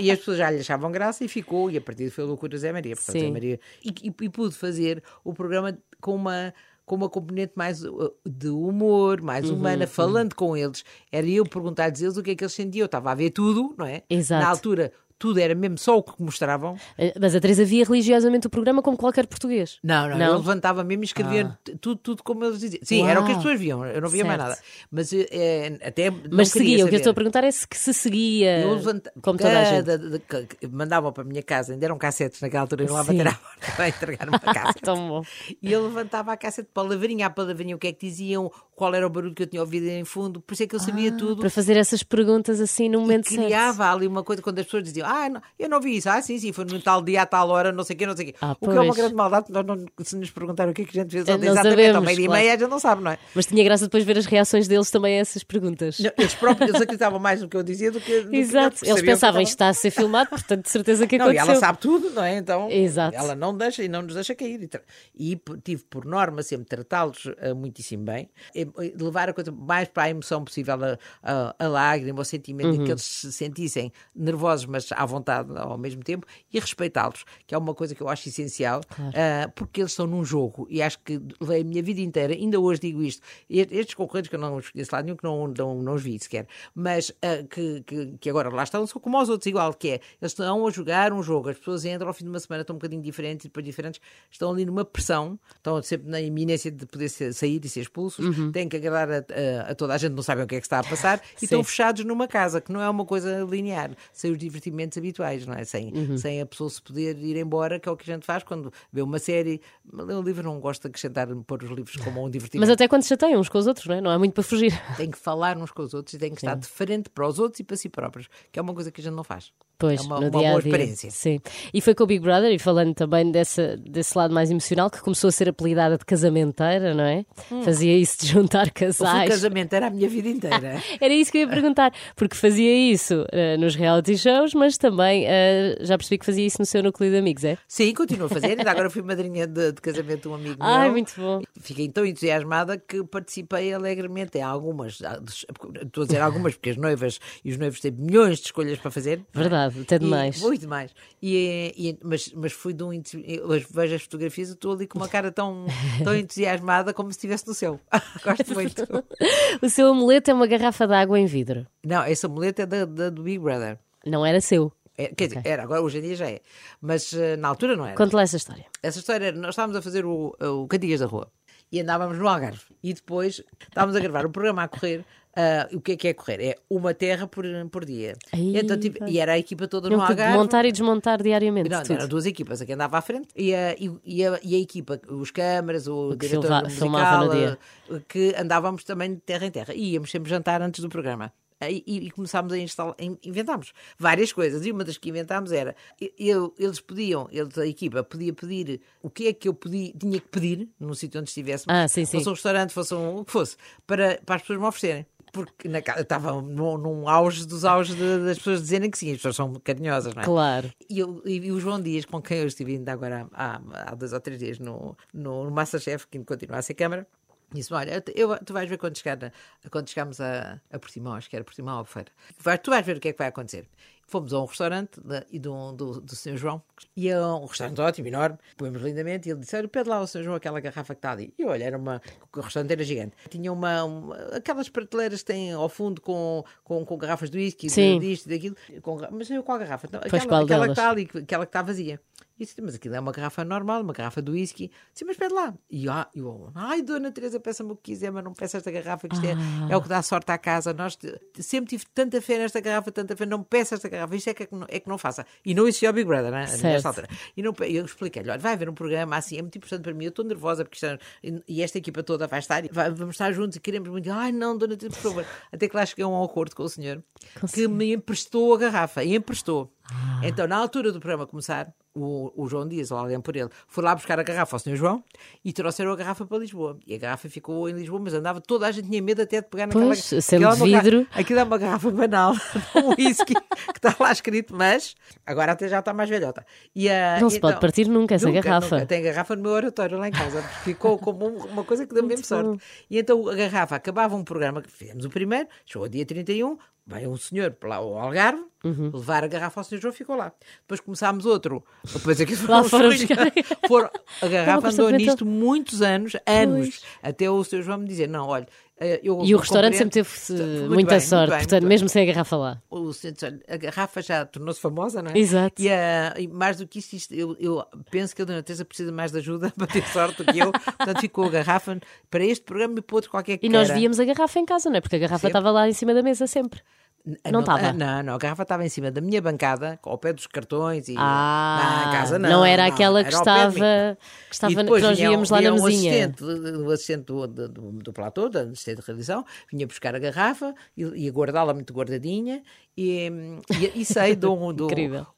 E, e as pessoas já lhe achavam graça e ficou, e a partir daí foi a loucura Zé Maria. Portanto, Sim. Zé Maria e, e, e pude fazer o programa com uma com uma componente mais uh, de humor, mais Uhum, humana, falando com eles. Era eu perguntar-lhes eles o que é que eles sentiam. Eu estava a ver tudo, não é? Exato. Na altura, tudo era mesmo só o que mostravam. Eh, Mas a Teresa via religiosamente o programa como qualquer português. Não, não, Não? eu levantava mesmo e escrevia t- tudo, tudo como eles diziam. Sim, era o que as Uau. pessoas viam, eu não via mais Certo. nada. Mas eh, até. Mas seguia. O que eu saber. estou a perguntar é se, se seguia. Eu levanta... Como toda a gente. mandavam para a minha casa, ainda eram cassetes naquela altura, iam lá bater à porta para entregar uma (laughs) cassete. Tão bom. E eu levantava a cassete palavrinha a palavrinha, o que é que diziam, qual era o barulho que eu tinha ouvido em fundo, por isso é que eu sabia tudo. Para fazer essas perguntas assim no E momento certo. criava ali uma coisa quando as pessoas diziam, ah, não, eu não vi isso, ah, sim, sim, foi no tal dia, a tal hora, não sei o quê, não sei o quê. Ah, o que é uma grande maldade, nós não, se nos perguntaram o que é que a gente fez Eh, ontem, não exatamente, ao sabemos, meio-dia e claro. meia, a gente não sabe, não é? Mas tinha graça depois ver as reações deles também a essas perguntas. Não, Eles próprios eles acreditavam mais no que eu dizia do que. do que Exato, porque eles que pensavam isto está a ser filmado, portanto, de certeza que Não, e aconteceu. ela sabe tudo, não é? Então Exato. ela não deixa e não nos deixa cair. E E, tive por norma sempre tratá-los ah, muitíssimo bem, e- e levar a coisa mais para a emoção possível, a, a, a lágrima, o sentimento Uhum. de que eles se sentissem nervosos, mas à vontade ao mesmo tempo, e respeitá-los, que é uma coisa que eu acho essencial, ah, porque eles estão num jogo e acho que levei a minha vida inteira, ainda hoje digo isto, estes concorrentes que eu não os conheço lá nenhum, que não, não, não os vi sequer, mas ah, que, que, que agora lá estão, são como aos outros, igual que é, eles estão a jogar um jogo, as pessoas entram ao fim de uma semana, estão um bocadinho diferentes e depois diferentes, estão ali numa pressão, estão sempre na iminência de poder ser- sair e ser expulsos, têm que agradar a, a- a toda a gente, não sabem o que é que está a passar, e estão fechados numa casa, que não é uma coisa linear, sem os divertimentos habituais, não é? Sem, sem a pessoa se poder ir embora, que é o que a gente faz quando vê uma série, lê um livro, não gosto de acrescentar, pôr os livros como um divertimento. Mas até quando se chateiam uns com os outros, não é? Não há muito para fugir. Tem que falar uns com os outros e tem que estar de frente para os outros e para si próprios, que é uma coisa que a gente não faz. Pois, é uma, no uma dia boa dia. experiência. Sim. E foi com o Big Brother, e falando também dessa, desse lado mais emocional, que começou a ser apelidada de casamenteira, não é? Fazia isso de juntar casais. casamento, era a minha vida inteira. (laughs) Era isso que eu ia perguntar, porque fazia isso eh, nos reality shows, mas também eh, já percebi que fazia isso no seu núcleo de amigos, é? Sim, continuo a fazer. Ainda agora fui madrinha de, de casamento de um amigo Ai, meu. muito bom. Fiquei tão entusiasmada que participei alegremente em algumas. Estou a dizer algumas, porque as noivas e os noivos têm milhões de escolhas para fazer. Verdade, até E- demais. Muito demais. E, e- mas, mas fui de um. Hoje vejo as fotografias e estou ali com uma cara tão, tão entusiasmada como se estivesse no céu. (laughs) Gosto muito. (laughs) O seu amuleto é uma garrafa de água em vidro. Não, essa muleta é da, da- do Big Brother. Não era seu. É, quer dizer, era, agora hoje em dia já é. Mas eh, na altura não era. Conte lá essa história. Essa história era, nós estávamos a fazer o, o Cantigas da Rua e andávamos no Algarve. E depois estávamos a gravar o programa a correr. ah, o que é que é correr? É uma terra por, por dia. Ai, Então, tipo, e era a equipa toda no que Algarve. montar e desmontar diariamente. Não, eram duas equipas, a que andava à frente e a, e, a, e a equipa, os câmaras, o, que diretor filma- musical, filmava no dia. eh, que andávamos também de terra em terra. E íamos sempre jantar antes do programa. E, e- começámos a instalar, in- inventámos várias coisas. E uma das que inventámos era: eu- eles podiam, eles, a equipa podia pedir o que é que eu podia, tinha que pedir no sítio onde estivéssemos, Ah, sim, sim. fosse um restaurante, fosse um, o que fosse, para, para as pessoas me oferecerem. Porque na, estava num, num auge dos auges de- das pessoas dizerem que sim, as pessoas são carinhosas, não é? Claro. E, eu- e- o João Dias, com quem eu estive ainda agora há, há dois ou três dias no, no, no Masterchef, que continua a ser câmara, disse olha, eu, tu vais ver quando, chegar quando chegarmos a, a Portimão, acho que era Portimão ou Vai- tu vais ver o que é que vai acontecer. Fomos a um restaurante da- e do, do, do Sr. João, e é um restaurante ótimo, enorme, comemos lindamente, e ele disse, olha, pede lá ao Sr. João aquela garrafa que está ali. E eu, olha, era uma, o restaurante era gigante. Tinha uma, uma- aquelas prateleiras que têm ao fundo com, com, com garrafas de whisky, Sim. disto e daquilo, com, mas eu qual garrafa? Não, aquela, qual aquela que está ali, aquela que está vazia. E disse, mas aquilo é uma garrafa normal, uma garrafa de whisky. Sim, mas pede lá. E ah, eu, ai, Dona Teresa, peça-me o que quiser, mas não peça esta garrafa, que isto é, é o que dá sorte à casa. Nós sempre tive tanta fé nesta garrafa, tanta fé, não peça esta garrafa, isto é que, é que não, é que não faça. E não existia o Big Brother, né? Nesta altura. E não, eu expliquei-lhe, olha, vai haver um programa assim, é muito importante para mim, eu estou nervosa porque isto é- e- esta equipa toda vai estar, vai- vamos estar juntos e queremos muito. Ai, não, Dona Teresa, por favor. (laughs) Até que lá cheguei a um acordo com o senhor que me emprestou a garrafa, e emprestou. Então, na altura do programa começar, o, o João Dias, ou alguém por ele, foi lá buscar a garrafa ao Sr. João e trouxeram a garrafa para Lisboa. E a garrafa ficou em Lisboa, mas andava, toda a gente tinha medo até de pegar naquela Pois, sendo é uma de vidro. Aquilo é uma garrafa banal, (laughs) um whisky que está lá escrito, mas agora até já está mais velhota. E, a- Não se então- pode partir nunca essa Nunca, garrafa. nunca. Tem garrafa no meu oratório lá em casa. Ficou como um- uma coisa que deu mesmo sorte. E então a garrafa acabava um programa que fizemos o primeiro, chegou ao dia 31, veio um senhor para lá ao Algarve, Uhum. levar a garrafa ao senhor João ficou lá. Depois começámos outro. Depois aqui Lá foram foram- buscar. foram- A garrafa andou nisto muitos anos, anos, Pois. até o senhor João me dizer: não, olha. eh, Eu, E o restaurante sempre teve eh, Muito muita bem, sorte, bem, portanto, muito bem mesmo sem a garrafa lá. o a garrafa já tornou-se famosa, não é? Exato. E, ah, e mais do que isto, isto, eu, eu penso que a Dona Teresa precisa mais de ajuda (laughs) para ter sorte do que eu. Portanto, ficou a garrafa para este programa e para outro qualquer que E nós víamos a garrafa em casa, não é? Porque a garrafa Sempre. estava lá em cima da mesa sempre. Não estava? Não, não, a garrafa estava em cima da minha bancada, ao pé dos cartões e Ah, na casa não. não era aquela que era estava, que estava E que nós víamos lá na um mesinha. assistente, o assistente do, do, do, do platô, da assistente de realização, vinha buscar a garrafa e ia guardá-la muito guardadinha E, e, e sei (laughs) do, do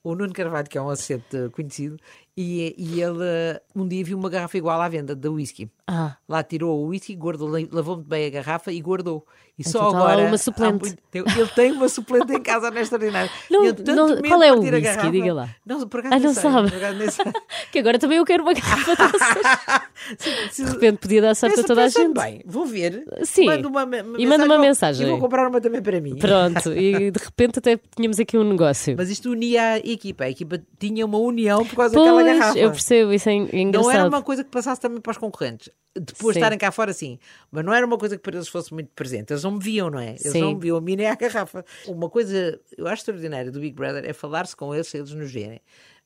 o Nuno Carvalho, que é um assistente conhecido, e, e ele um dia viu uma garrafa igual à venda da whisky. Ah. Lá tirou o whisky, guardou, lavou muito bem a garrafa e guardou. E Então só lá agora. uma há suplente. tempo- ele tem uma suplente em casa, não é extraordinário. Não- qual é o whisky? garrafa. Diga lá. Não, por acaso Ah, não sei, sabe. sei. (laughs) Que agora também eu quero uma garrafa (laughs) dessas. De repente podia dar sorte a toda a gente. bem, vou ver. Sim. Mando uma, me- E manda uma mensagem. E vou comprar uma também para mim. Pronto, e de repente até tínhamos aqui um negócio. Mas isto unia a equipa. A equipa tinha uma união por causa daquela Pois, garrafa. eu percebo, isso é engraçado. Não era uma coisa que passasse também para os concorrentes. Depois de Sim. estarem cá fora, sim. Mas não era uma coisa que para eles fosse muito presente. Eles não me viam, não é? Eles Sim. não me viam a mim nem à (laughs) garrafa. Uma coisa, eu acho extraordinária do Big Brother é falar-se com eles sem eles nos verem.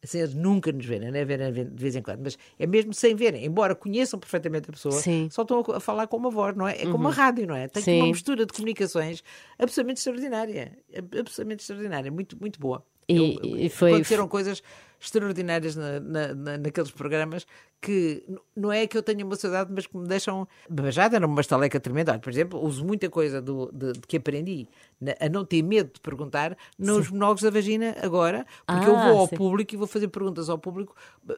Sem eles nunca nos verem, não é verem de vez em quando, mas é mesmo sem verem. Embora conheçam perfeitamente a pessoa, Sim. Uhum. só estão a, a falar com uma voz, não é? É como uma rádio, não é? Tem Sim. uma mistura de comunicações absolutamente extraordinária. Absolutamente extraordinária. Muito, muito boa. E- Eu- e foi- aconteceram coisas extraordinárias na- na- na- naqueles programas que não é que eu tenha uma saudade, mas que me deixam. Já deram uma estaleca tremenda. Por exemplo, uso muita coisa do, de, de que aprendi a não ter medo de perguntar nos monólogos da vagina agora, porque eu Ah, vou ao sim. público e vou fazer perguntas ao público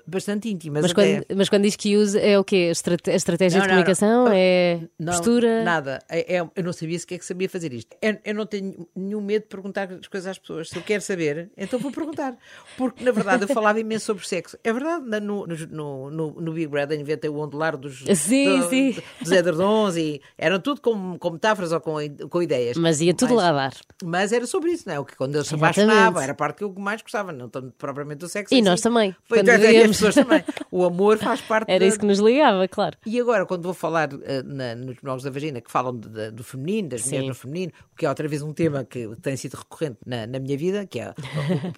bastante íntimas. Mas até. quando, mas quando diz que usa, é o quê? Estrate- a estratégia Não, de não, não. comunicação? É Não, postura? Nada. É- é- eu não sabia sequer que sabia fazer isto. Eu, eu não tenho nenhum medo de perguntar as coisas às pessoas. Se eu quero saber, então vou perguntar. Porque, na verdade, eu falava imenso sobre sexo. É verdade, no, no, no, no Big Brother inventei o ondular dos, (laughs) Sim, do- sim. dos edredons e eram tudo com, com metáforas ou com, com ideias. Mas ia tudo Mas- lá dar. Mas era sobre isso, não é? O que quando eles se apaixonavam, era a parte que eu mais gostava, não tanto propriamente do sexo. E em nós também, Foi, quando e as víamos. pessoas também. O amor faz (laughs) parte Era da- isso que nos ligava, claro. e agora, quando vou falar eh, na- nos monólogos da vagina, que falam de- de- do feminino, das mulheres no feminino, o que é outra vez um tema que tem sido recorrente na, na minha vida, que é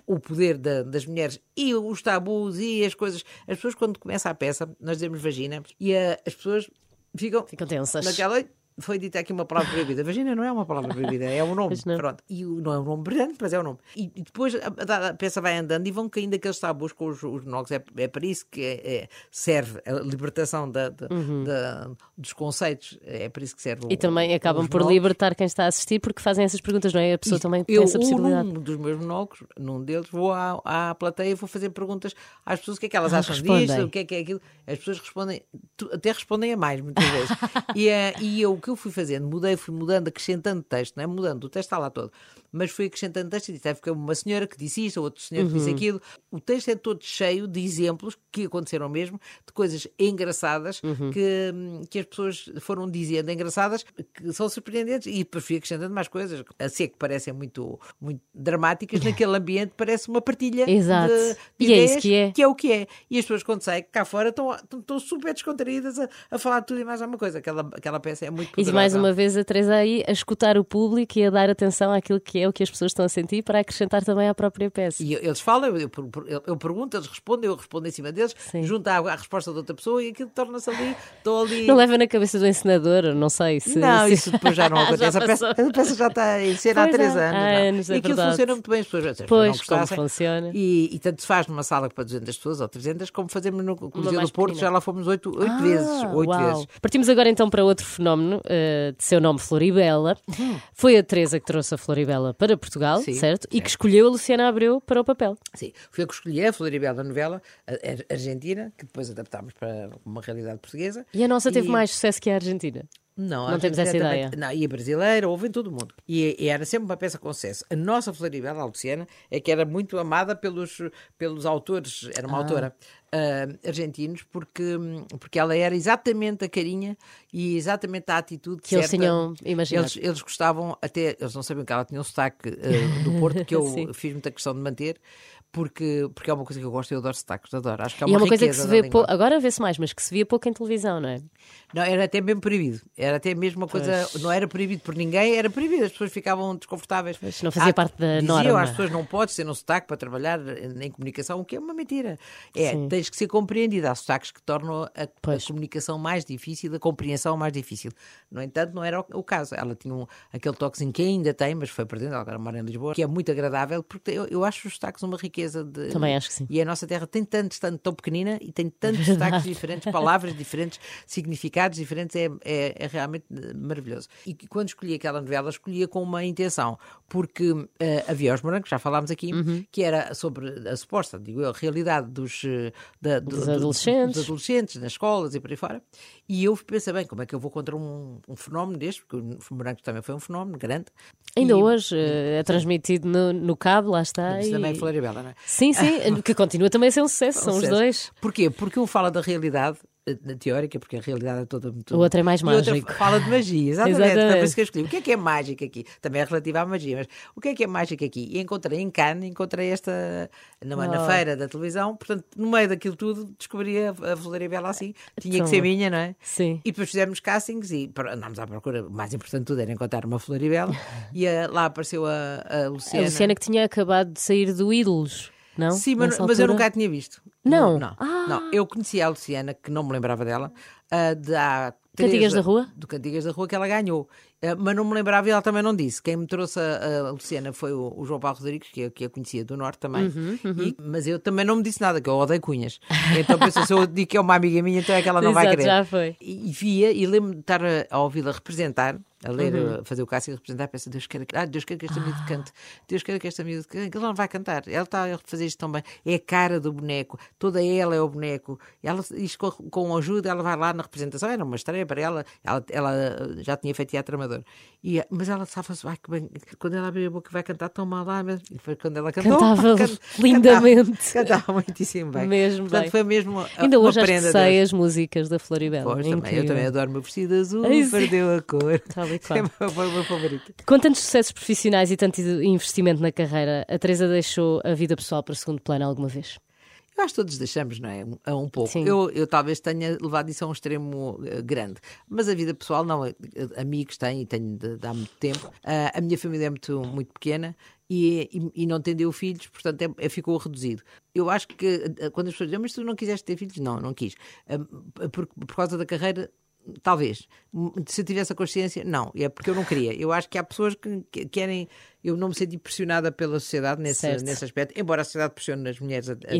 o, o poder da- das mulheres e os tabus e as coisas. As pessoas, quando começa a peça, nós dizemos vagina, e eh, as pessoas ficam, Ficam tensas. naquela. Foi dita aqui uma palavra proibida. Vagina não é uma palavra proibida, é um nome. Pronto. E o- não é um nome brilhante, mas é um nome. E, e depois a, a- peça vai andando e vão caindo aqueles tabus com os, os monólogos. É, é para isso que é- é- serve a libertação da- da- da- dos conceitos. É para isso que serve o- Uhum. E também acabam por monólogos. libertar quem está a assistir porque fazem essas perguntas, não é? A pessoa E também tem eu, essa possibilidade. num dos meus monólogos, num deles, vou à, à plateia e vou fazer perguntas às pessoas o que é que elas Ah, acham respondem. disto, o que é que é aquilo. As pessoas respondem, até respondem a mais, muitas vezes. (laughs) e, eh, e eu o que eu fui fazendo, mudei, fui mudando, acrescentando texto, não é? Mudando, o texto está lá todo. Mas fui acrescentando texto e disse, "Ah, porque uma senhora que disse isto, outro senhor que Uhum. disse aquilo. O texto é todo cheio de exemplos que aconteceram mesmo, de coisas engraçadas Uhum. que, hum, que as pessoas foram dizendo engraçadas, que são surpreendentes. E depois fui acrescentando mais coisas, a ser que parecem muito, muito dramáticas, naquele ambiente parece uma partilha Exato. de, de E é ideias, que é. que é o que é. E as pessoas, quando saem cá fora, estão, estão, super descontraídas a, a falar de tudo e mais alguma coisa. Aquela, aquela peça é muito E poderosa. mais uma vez a Teresa aí a escutar o público e a dar atenção àquilo que é o que as pessoas estão a sentir para acrescentar também à própria peça. E eles falam, eu, eu, eu- pergunto, eles respondem, eu respondo em cima deles, Sim. junto à, à resposta de outra pessoa e aquilo torna-se ali. Estou ali. Não leva na cabeça do encenador, não sei se. Não, se- isso depois já não (laughs) acontece. Já a, peça, a peça já está em cena há Pois três é, anos. há não. anos, é e aquilo verdade. funciona muito bem, as pessoas, pessoas Pois, como funciona. E, e tanto se faz numa sala para 200 pessoas ou 300, como fazemos no Coliseu do Porto, pequenina. já lá fomos oito, Ah, vezes. Vezes. Partimos agora então para outro fenómeno eh, de seu nome Floribela. Foi a Teresa que trouxe a Floribela para Portugal, Sim, certo? E que escolheu a Luciana Abreu para o papel. Sim, foi eu que escolhi a Floribela da novela, a, a Argentina, que depois adaptámos para uma realidade portuguesa. E a nossa teve E- mais sucesso que a Argentina. Não, Não temos essa também- ideia. Não, e a brasileira, houve em todo o mundo. E, e era sempre uma peça com sucesso. A nossa Floribela, a Luciana, é que era muito amada pelos, pelos autores, era uma Ah. autora ah, argentinos, porque, porque ela era exatamente a carinha e exatamente a atitude Que eles tinham imaginado. Eles, eles gostavam, até eles não sabiam que ela tinha um sotaque ah, do Porto, que (laughs) eu fiz muita questão de manter, porque, porque é uma coisa que eu gosto, eu adoro sotaques, adoro. Acho que é e uma, é uma coisa que se vê pouco, agora vê-se mais, mas que se via pouco em televisão, não é? Não, era até mesmo proibido. Era até mesmo uma coisa. Pois. Não era proibido por ninguém, era proibido. As pessoas ficavam desconfortáveis. Pois, não fazia parte da diziam norma. às pessoas não podes ter um sotaque para trabalhar em comunicação, o que é uma mentira. É, Sim. tens que ser compreendida. Há sotaques que tornam a, a comunicação mais difícil, a compreensão mais difícil. No entanto, não era o, o caso. Ela tinha um, aquele toquezinho que ainda tem, mas foi perdendo, ela agora mora em Lisboa, que é muito agradável, porque eu, eu acho os sotaques uma riqueza de. Também acho que sim. E a nossa terra tem tantos, tanto tão pequenina e tem tantos (laughs) sotaques diferentes, palavras diferentes, significados diferentes, é, é, é realmente maravilhoso. E quando escolhi aquela novela, escolhia com uma intenção, porque eh, havia os morangos, já falámos aqui, Uhum. que era sobre a suposta, digo eu, a realidade dos, eh, da- do- Dos do- adolescentes. dos adolescentes nas escolas e por aí fora. E eu pensei, bem, como é que eu vou contra um, um fenómeno deste, porque o morangos também foi um fenómeno grande. Ainda E- hoje eh, é transmitido no, no cabo, lá está. Isso e- também é Floribela, é? Sim, sim, que continua também a ser um sucesso, (laughs) são os Sucesso. dois. Porquê? Porque um fala da realidade teórica, porque a realidade é toda muito. O outro é mais E mágico. fala de magia, exatamente. Exatamente. Foi por isso que eu escolhi. O que é que é mágico aqui? Também é relativo à magia, mas o que é que é mágico aqui? E encontrei em Cannes, encontrei esta numa, na Oh. feira da televisão, portanto, no meio daquilo tudo, descobri a, a Floribela assim. Tinha Tão que ser bom. minha, não é? Sim. E depois fizemos castings e andámos à procura. O mais importante de tudo era encontrar uma Floribela. (laughs) e eh, lá apareceu a, a A Luciana. Luciana que tinha acabado de sair do Ídolos, não? Sim, mas, mas eu nunca a tinha visto. Não? Não, Ah. não. Eu conhecia a Luciana, que não me lembrava dela, de há três Cantigas da Rua? Do Cantigas da Rua que ela ganhou. Ah, mas não me lembrava e ela também não disse. Quem me trouxe a, a Luciana foi o, o João Paulo Rodrigues, que eu, que eu conhecia do Norte também. Uhum, E- mas eu também não me disse nada, que eu odeio cunhas. Então pensou, se eu digo que é uma amiga minha, então é que ela não vai Exato, querer. já foi. E, e via, e lembro-me de estar a, a ouvi-la representar, a ler, Uhum. a fazer o e representar, pensa, Deus queira que, ah, Deus queira que esta miúda cante, Deus queira que esta miúda cante, ela não vai cantar, ela está a fazer isto tão bem, é a cara do boneco, toda ela é o boneco, ela, isto com, com ajuda, ela vai lá na representação, era uma estreia para ela, ela, ela já tinha feito teatro e, mas ela safa-se, ai que bem, quando ela abriu a boca vai cantar tão mal lá, mas e foi quando ela cantou, Cantava can- lindamente. cantava, (laughs) cantava muitíssimo bem, Mesmo portanto bem. foi mesmo Ainda hoje acho que sei as músicas da Floribela. Pois, É também, eu também adoro o meu vestido azul, Ai, perdeu a cor. (laughs) Tal e qual. É o meu favorito. Com tantos sucessos profissionais e tanto investimento na carreira, a Teresa deixou a vida pessoal para segundo plano alguma vez? Eu acho que todos deixamos, não é? Um- A um pouco. Sim. Eu, eu talvez tenha levado isso a um extremo eh, grande. Mas a vida pessoal, não. eh, Amigos tenho e tenho de, de há muito tempo. Ah, a minha família é muito, muito pequena. E, e, e não tendeu filhos, portanto é, é- ficou reduzido. Eu acho que eh, quando as pessoas dizem, mas tu não quiseste ter filhos? Não, não quis. Ah, por, por causa da carreira, talvez. Se eu tivesse a consciência, não. É porque eu não queria. Eu acho que há pessoas que querem. Eu não me senti pressionada pela sociedade nesse, Certo. nesse aspecto, embora a sociedade pressione as mulheres a, a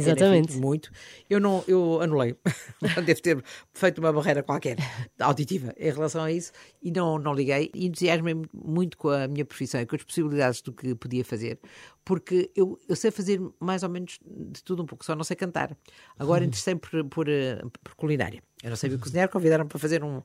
muito. Eu não, eu anulei. (laughs) Devo ter feito uma barreira qualquer auditiva em relação a isso e não, não liguei. E entusiasmei muito com a minha profissão e com as possibilidades do que podia fazer, porque eu, eu sei fazer mais ou menos de tudo um pouco, só não sei cantar. Agora interessei por, por, eh, por culinária. Eu não sabia cozinhar, convidaram-me para fazer um,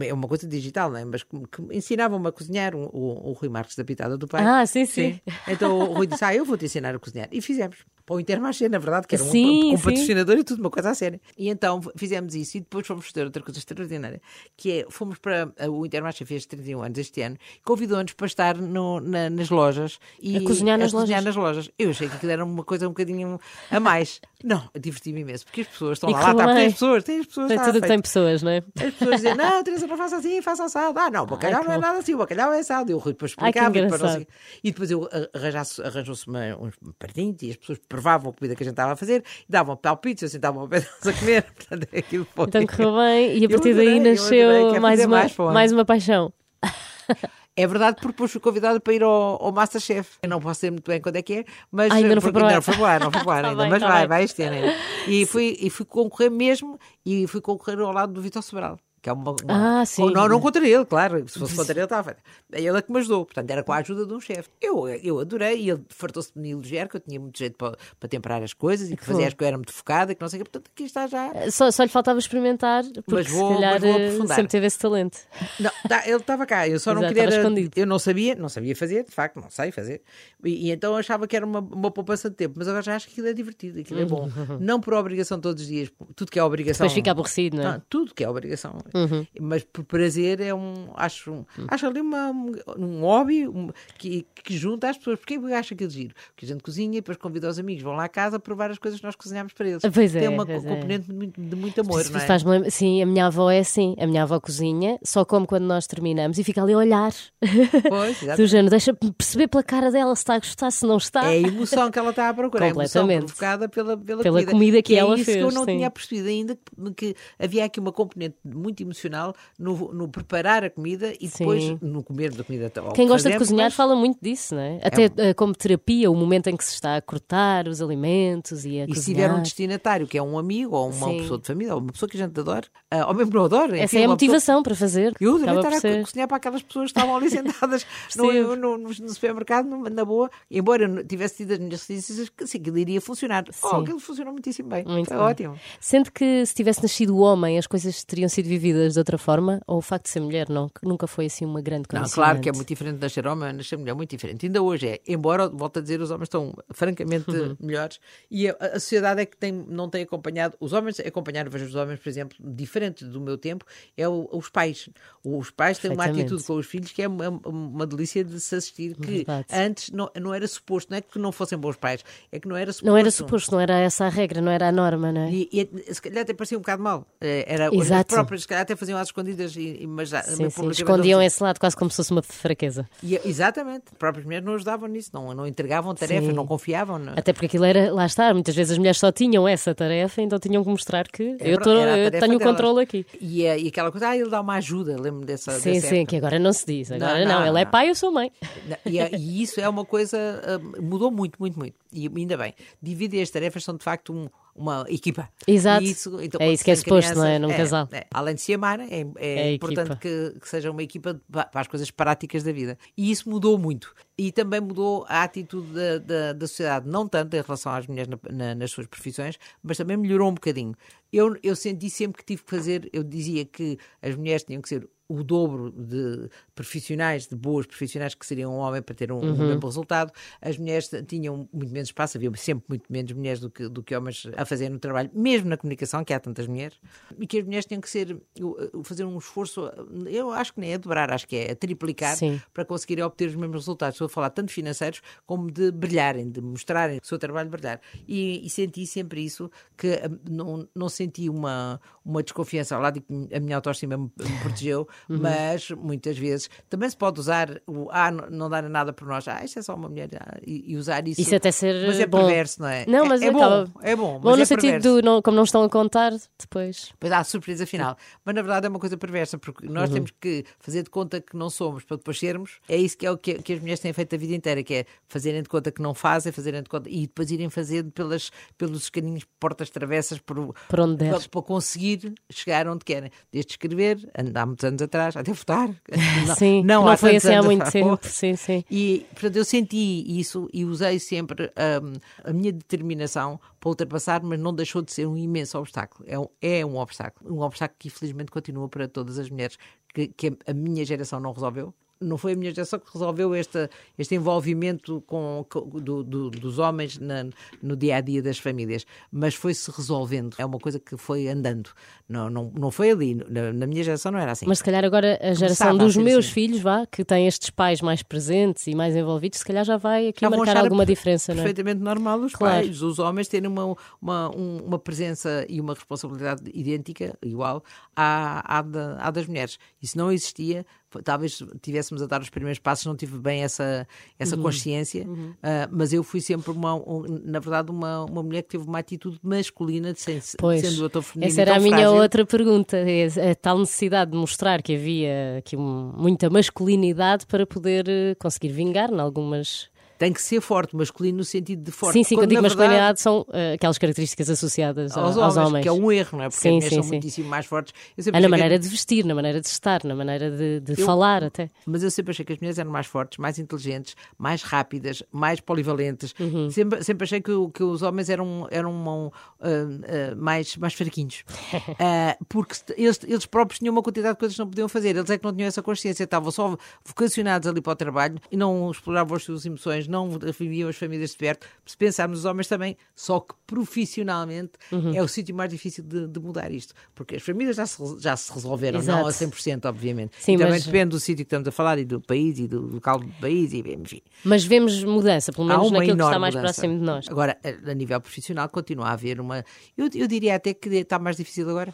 é uma coisa digital, não é? mas ensinavam-me a cozinhar um- o, o Rui Marques da Pitada do Pai. Ah, sim, sim. Então o Rui disse: Ah, eu vou te ensinar a cozinhar. E fizemos. Para o Intermarché, na verdade, que era um, Sim, um sim. patrocinador e tudo, uma coisa a sério. E então fizemos isso e depois fomos fazer outra coisa extraordinária, que é, fomos para, o Intermarché fez 31 anos este ano, convidou-nos para estar no- na- nas lojas. E, A cozinhar nas cozinhar lojas. nas lojas. Eu achei que aquilo era uma coisa um bocadinho a mais. (laughs) Não, diverti-me imenso, porque as pessoas estão E lá, lá, está, tem as pessoas, tem as pessoas. Tem tudo que tem pessoas, não é? As pessoas dizem, (laughs) não, Teresa, não faça assim, faça assado. Ah, não, o bacalhau que não é nada assim, o bacalhau é assado. E o Rui depois Ai, explicava. e sei- E depois eu arranjasse- arranjou-se uns pratinhos e as pessoas provavam a comida que a gente estava a fazer, e davam palpites, eu sentava ao pé (laughs) delas a comer. Portanto, aquilo foi. Então correu bem e a partir adorei, daí eu nasceu mais uma, mais o mais uma paixão. É verdade, porque depois fui convidada para ir ao, ao Masterchef. Eu não posso dizer muito bem quando é que é, mas. Ah, ainda não foi para o ainda não foi para o ar, não foi para o ar (laughs) Tá ainda, bem, mas tá vai, bem. vai este ano ainda. E fui, e fui concorrer mesmo, e fui concorrer ao lado do Vitor Sobral. Que é uma, uma- Ah, sim. Ou não, não contra ele, claro. Se fosse contra ele, estava feito. É ele que me ajudou. Portanto, era com a ajuda de um chefe. Eu, eu adorei e ele fartou-se de me elogiar que eu tinha muito jeito para, para temperar as coisas e que fazia as coisas, eu era muito focada e que não sei o quê. Portanto, aqui está já. Só, só lhe faltava experimentar, porque vou- se calhar mas vou eh, aprofundar. sempre teve esse talento. Não, tá, ele estava cá, eu só (laughs) não Exato, queria. era- escondido. eu não sabia, não sabia fazer, de facto, não sei fazer. E, e então achava que era uma, uma poupança de tempo, mas agora já acho que aquilo é divertido, aquilo é bom. (laughs) Não por obrigação todos os dias, tudo que é obrigação. Depois fica aborrecido, não é? Não, tudo que é obrigação Mas por prazer é um. Acho, um- acho ali uma, um hobby um- que, que junta as pessoas. Porquê eu acho aquilo giro? Porque a gente cozinha e depois convida os amigos, vão lá à casa provar as coisas que nós cozinhamos para eles. Pois é, Tem uma pois é. componente de muito, de muito amor, não é? Sim, a minha avó é assim. A minha avó cozinha, só come quando nós terminamos e fica ali a olhar. Pois. (laughs) Do género, deixa-me perceber pela cara dela se está a gostar, se não está. É a emoção que ela está a procurar, é a emoção Completamente. provocada pela, pela, Pela comida que é ela isso que eu fez, não sim. tinha percebido ainda, que, que havia aqui uma componente muito emocional no, no preparar a comida e depois Sim. no comer da comida. ao Quem que gosta de cozinhar mas- fala muito disso, não é? Até eh, como terapia, o momento em que se está a cortar os alimentos e a E se cozinhar. tiver um destinatário que é um amigo ou uma Sim. pessoa de família ou uma pessoa que a gente adora, ah, ou mesmo não adora, Essa enfim, é a uma pessoa- motivação para fazer. Eu devia estar a cozinhar para aquelas pessoas que estavam ali (laughs) sentadas no, no- no- supermercado, na boa, embora eu tivesse tido as minhas reticências, que sim, aquilo iria funcionar. Oh, Sim. aquilo funcionou muitíssimo bem. Muito Foi bem. ótimo. Sente que se tivesse nascido homem, as coisas teriam sido vividas de outra forma? Ou o facto de ser mulher não, que nunca foi assim uma grande Não, condicionante? claro que é muito diferente de nascer homem, nascer mulher é muito diferente. Ainda hoje é, embora, volto a dizer, os homens estão francamente Uhum. melhores e a, a sociedade é que tem, não tem acompanhado, os homens acompanharam, vejo os homens, por exemplo, diferentes do meu tempo, é o- os pais. Os pais têm uma atitude com os filhos que é uma, uma delícia de se assistir, que Verdade. antes não, não era suposto, não é que não fossem bons pais, é que não era suposto. Não era suposto, não era essa a regra, não era a norma, não é? E, e se calhar até parecia um bocado mal. Eh, Era, Exato. próprias, se calhar até faziam às escondidas, e, mas já- Sim, sim, escondiam esse lado quase como se fosse uma fraqueza. e, exatamente, as próprias mulheres não ajudavam nisso, não, não entregavam tarefas, Sim. não confiavam. Não. Até porque aquilo era, lá está, muitas vezes as mulheres só tinham essa tarefa, então tinham que mostrar que eu, Era- tô, eu tenho o controle aqui. E, eh, e aquela coisa, ah, ele dá uma ajuda, lembro dessa. Sim, dessa sim, época. que agora não se diz. Agora Não, não, não, ele é pai, eu sou mãe. E, é- e isso é uma coisa, ah, mudou muito, muito, muito. E ainda bem, dividir as tarefas são de facto um- uma equipa. Exato. Isso, então, É isso que é suposto, não é? Num casal. é. Além de se amarem, é, é É importante que, que seja uma equipa de- para as coisas práticas da vida. E isso mudou muito. E também mudou a atitude da, da, da sociedade, não tanto em relação às mulheres na- na- nas suas profissões, mas também melhorou um bocadinho. Eu, eu senti sempre que tive que fazer, eu dizia que as mulheres tinham que ser o dobro de profissionais, de boas profissionais que seriam um homem para ter um, um Uhum. mesmo resultado. As mulheres tinham muito menos espaço, havia sempre muito menos mulheres do que, do que homens a fazer no trabalho, mesmo na comunicação, que há tantas mulheres, e que as mulheres tinham que ser, fazer um esforço, eu acho que nem é dobrar, acho que é triplicar Sim. para conseguirem obter os mesmos resultados. Estou a falar tanto financeiros como de brilharem, de mostrarem o seu trabalho brilhar. E, e senti sempre isso, que ah, não, não senti uma, uma desconfiança. Lá digo que a minha autoestima me, me protegeu, Uhum. mas muitas vezes também se pode usar o ah, não, dá nada por nós, ah, isto é só uma mulher, ah, e, e usar isso. Isso até ser mas é bom. perverso, não é? Não, É- mas é, acaba- bom, é bom, Bom, no é sentido do, não, como não estão a contar, depois. Pois há surpresa final. Mas na verdade é uma coisa perversa, porque Uhum. nós temos que fazer de conta que não somos para depois sermos. É isso que é o que, que as mulheres têm feito a vida inteira, que é fazerem de conta que não fazem, fazerem de conta e depois irem fazendo pelas, pelos caminhos, portas travessas, por, Por onde para, para conseguir chegar onde querem. Desde escrever, andar muitos anos atrás, até votar. (laughs) sim, não há foi assim há muito (laughs) atrás. tempo. Sim, sim. E, portanto, eu senti isso e usei sempre hum, a minha determinação para ultrapassar, mas não deixou de ser um imenso obstáculo. É um, é um obstáculo. Um obstáculo que, infelizmente, continua para todas as mulheres, que, que a minha geração não resolveu. Não foi a minha geração que resolveu este, este envolvimento com, com- do- do- dos homens na- no dia a dia das famílias, mas foi-se resolvendo. É uma coisa que foi andando. Não, não, não foi ali. Na, na minha geração não era assim. Mas se calhar agora a geração Começava a dos ser meus assim. filhos, vá, que têm estes pais mais presentes e mais envolvidos, se calhar já vai aqui Já marcar alguma diferença, não é? Perfeitamente normal os Claro. pais, os homens terem uma, uma, um- uma presença e uma responsabilidade idêntica, igual, à, à, da- à das mulheres. Isso não existia. Talvez tivéssemos a dar os primeiros passos, não tive bem essa, essa Uhum. consciência, ah, mas eu fui sempre, uma, um- na verdade, uma, uma mulher que teve uma atitude masculina, de sem, Pois, sendo eu tão feminina essa era a minha frágil. outra pergunta. É a tal necessidade de mostrar que havia aqui muita masculinidade para poder eh, conseguir vingar em algumas. Tem que ser forte, masculino no sentido de forte. sim, sim, quando Quando, digo na verdade, masculinidade são eh, aquelas características associadas aos, aos, homens, que é um erro, não é? Porque Sim, as mulheres são sim. muitíssimo mais fortes. É na achei que- maneira de vestir, na maneira de estar, na maneira de, de Eu- falar até. Mas eu sempre achei que as mulheres eram mais fortes, mais inteligentes, mais rápidas, mais polivalentes. Uhum. Sempre, sempre achei que, que os homens eram, eram um, ah, ah, mais, mais fraquinhos. (laughs) Porque eles, eles próprios tinham uma quantidade de coisas que não podiam fazer. Eles é que não tinham essa consciência. Estavam só vocacionados ali para o trabalho e não exploravam as suas emoções homens não viviam as famílias de perto. Se pensarmos nos homens também, só que profissionalmente Uhum. é o sítio mais difícil de, de mudar isto. Porque as famílias já se, já se resolveram, não a Exato. 100%, obviamente. Sim, também mas- depende do sítio que estamos a falar e do país e do local do país, e, enfim. Mas vemos mudança, pelo menos naquilo que está mais mudança. próximo de nós. Agora, a a nível profissional, continua a haver uma. Eu, eu diria até que está mais difícil agora.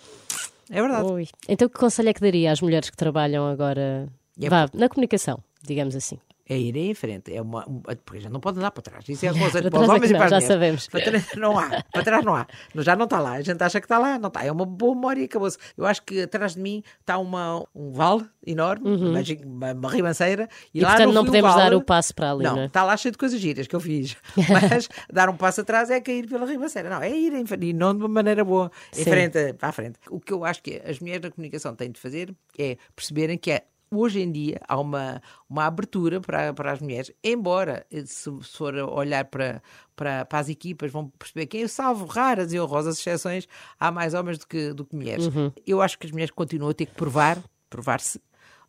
É verdade. Ui. Então, que conselho é que daria às mulheres que trabalham agora É vá, na comunicação, digamos assim? É ir em frente. É uma, um- porque já não pode andar para trás. Isso é coisa Para os é homens e para as já sabemos. Para trás não há. Para trás não há. Já não está lá. A gente acha que está lá. Não está. É uma boa memória e acabou-se. Eu acho que atrás de mim está uma, um vale enorme, imagina, uma, uma ribanceira. E, Uhum. E, lá portanto, não podemos vale- dar o passo para ali, Não, não é? está lá cheio de coisas giras que eu fiz. (laughs) Mas dar um passo atrás é cair pela ribanceira. Não, é ir em frente. E não de uma maneira boa. Em Sim. frente, para a frente. O que eu acho que as mulheres da comunicação têm de fazer é perceberem que é hoje em dia há uma, uma abertura para, para as mulheres, embora eh, se, se for olhar para, para, para as equipas, vão perceber que, salvo raras e honrosas exceções, há mais homens do que, do que mulheres. Eu acho que as mulheres continuam a ter que provar, provar-se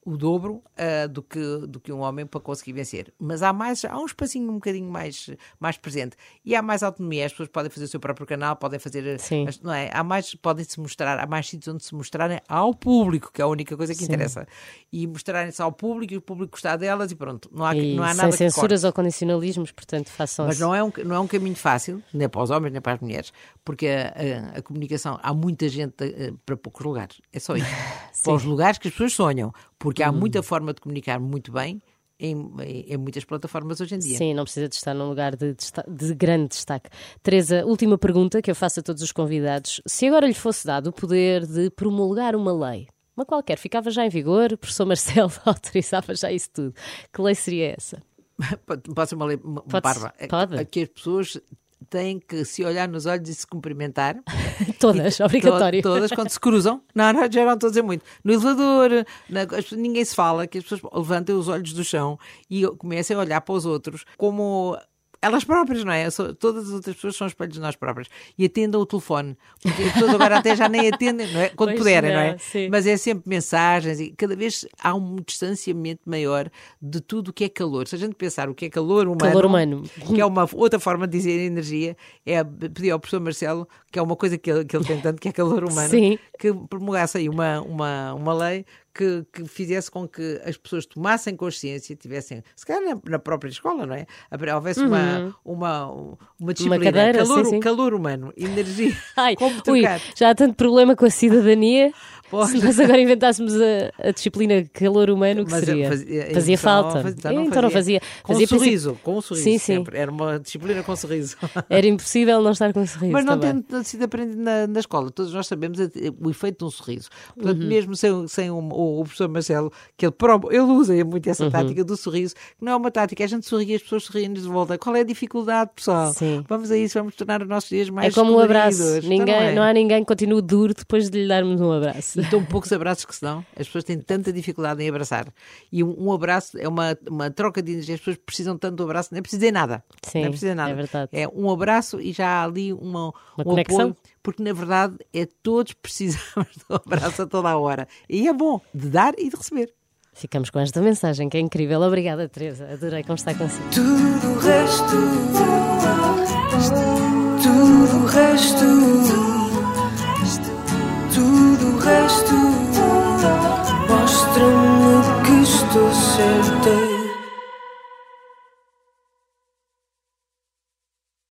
o dobro ah, do, que, do que um homem para conseguir vencer. Mas há mais, há um espacinho um bocadinho mais, mais presente. E há mais autonomia, as pessoas podem fazer o seu próprio canal, podem fazer. Sim. as- não é? Há mais, podem se mostrar, há mais sítios onde se mostrarem ao público, que é a única coisa que interessa. E mostrarem-se ao público e o público gostar delas e pronto. Não há, E não há sem nada que censuras ou condicionalismos, portanto, façam mas não é, um, não é um caminho fácil, nem para os homens, nem para as mulheres, porque a, a- a comunicação, há muita gente eh, para poucos lugares. É só isso. (laughs) para os lugares que as pessoas sonham, porque há muita forma de comunicar muito bem em, em- muitas plataformas hoje em dia. Sim, não precisa de estar num lugar de, de grande destaque. Teresa, última pergunta que eu faço a todos os convidados. Se agora lhe fosse dado o poder de promulgar uma lei, uma qualquer, ficava já em vigor, o professor Marcelo (laughs) autorizava já isso tudo. Que lei seria essa? (laughs) Pode pode ser uma lei uma Pode- parva. É pode. Que as pessoas têm que se olhar nos olhos e se cumprimentar. (laughs) Todas, obrigatório. To- Todas quando se cruzam. Não, não, já não estou a dizer muito. No elevador, na- ninguém se fala, que as pessoas levantem os olhos do chão e comecem a olhar para os outros como elas próprias, não é? Todas as outras pessoas são espelhos de nós próprias. E atendam o telefone. Porque as pessoas agora até já nem atendem, não é? Quando Pois puderem, não, não, é? sim. Mas é sempre mensagens e cada vez há um distanciamento maior de tudo o que é calor. Se a gente pensar o que é calor humano, Calor humano. que é uma outra forma de dizer energia, é pedir ao professor Marcelo, que é uma coisa que ele, que ele tem tanto, que é calor humano, Sim. que promulgasse aí uma, uma, uma lei que, que fizesse com que as pessoas tomassem consciência, tivessem, se calhar na, na própria escola, não é? Houvesse uma, uma, uma disciplina, Uhum. cadeira, calor, sim, sim. calor humano, energia, (laughs) Ai, ui, já há tanto problema com a cidadania. Pois. Se nós agora inventássemos a, a disciplina calor humano, o que Mas seria? fazia, Fazia então falta. faz- então então não fazia. Com Fazia um sorriso, com um sorriso. Sim, sim. sempre. Era uma disciplina com sorriso. (laughs) Era impossível não estar com um sorriso. Mas não também. tem sido aprendido na, na escola. Todos nós sabemos o efeito de um sorriso. Portanto, Uhum. mesmo sem, sem o, o- professor Marcelo, que ele, ele usa muito Uhum. essa tática do sorriso, que não é uma tática, é a gente sorri e as pessoas sorriem-nos de volta. Qual é a dificuldade, pessoal? Sim. Vamos a isso, vamos tornar os nossos dias É mais como um abraço. Ninguém, Então, não, é? há ninguém que continue duro depois de lhe darmos um abraço. E tão poucos abraços que se dão. As pessoas têm tanta dificuldade em abraçar. E um, um abraço é uma, uma troca de energia. As pessoas precisam tanto do abraço, nem precisam de nada. Sim, nem precisam de nada. é verdade. É um abraço e já há ali uma, Uma um conexão. apoio. Porque na verdade é todos precisamos (laughs) do abraço a toda a hora. E é bom de dar e de receber. Ficamos com esta mensagem que é incrível. Obrigada, Teresa. Adorei conversar consigo. Tudo o resto resto. Mostra-me que estou certa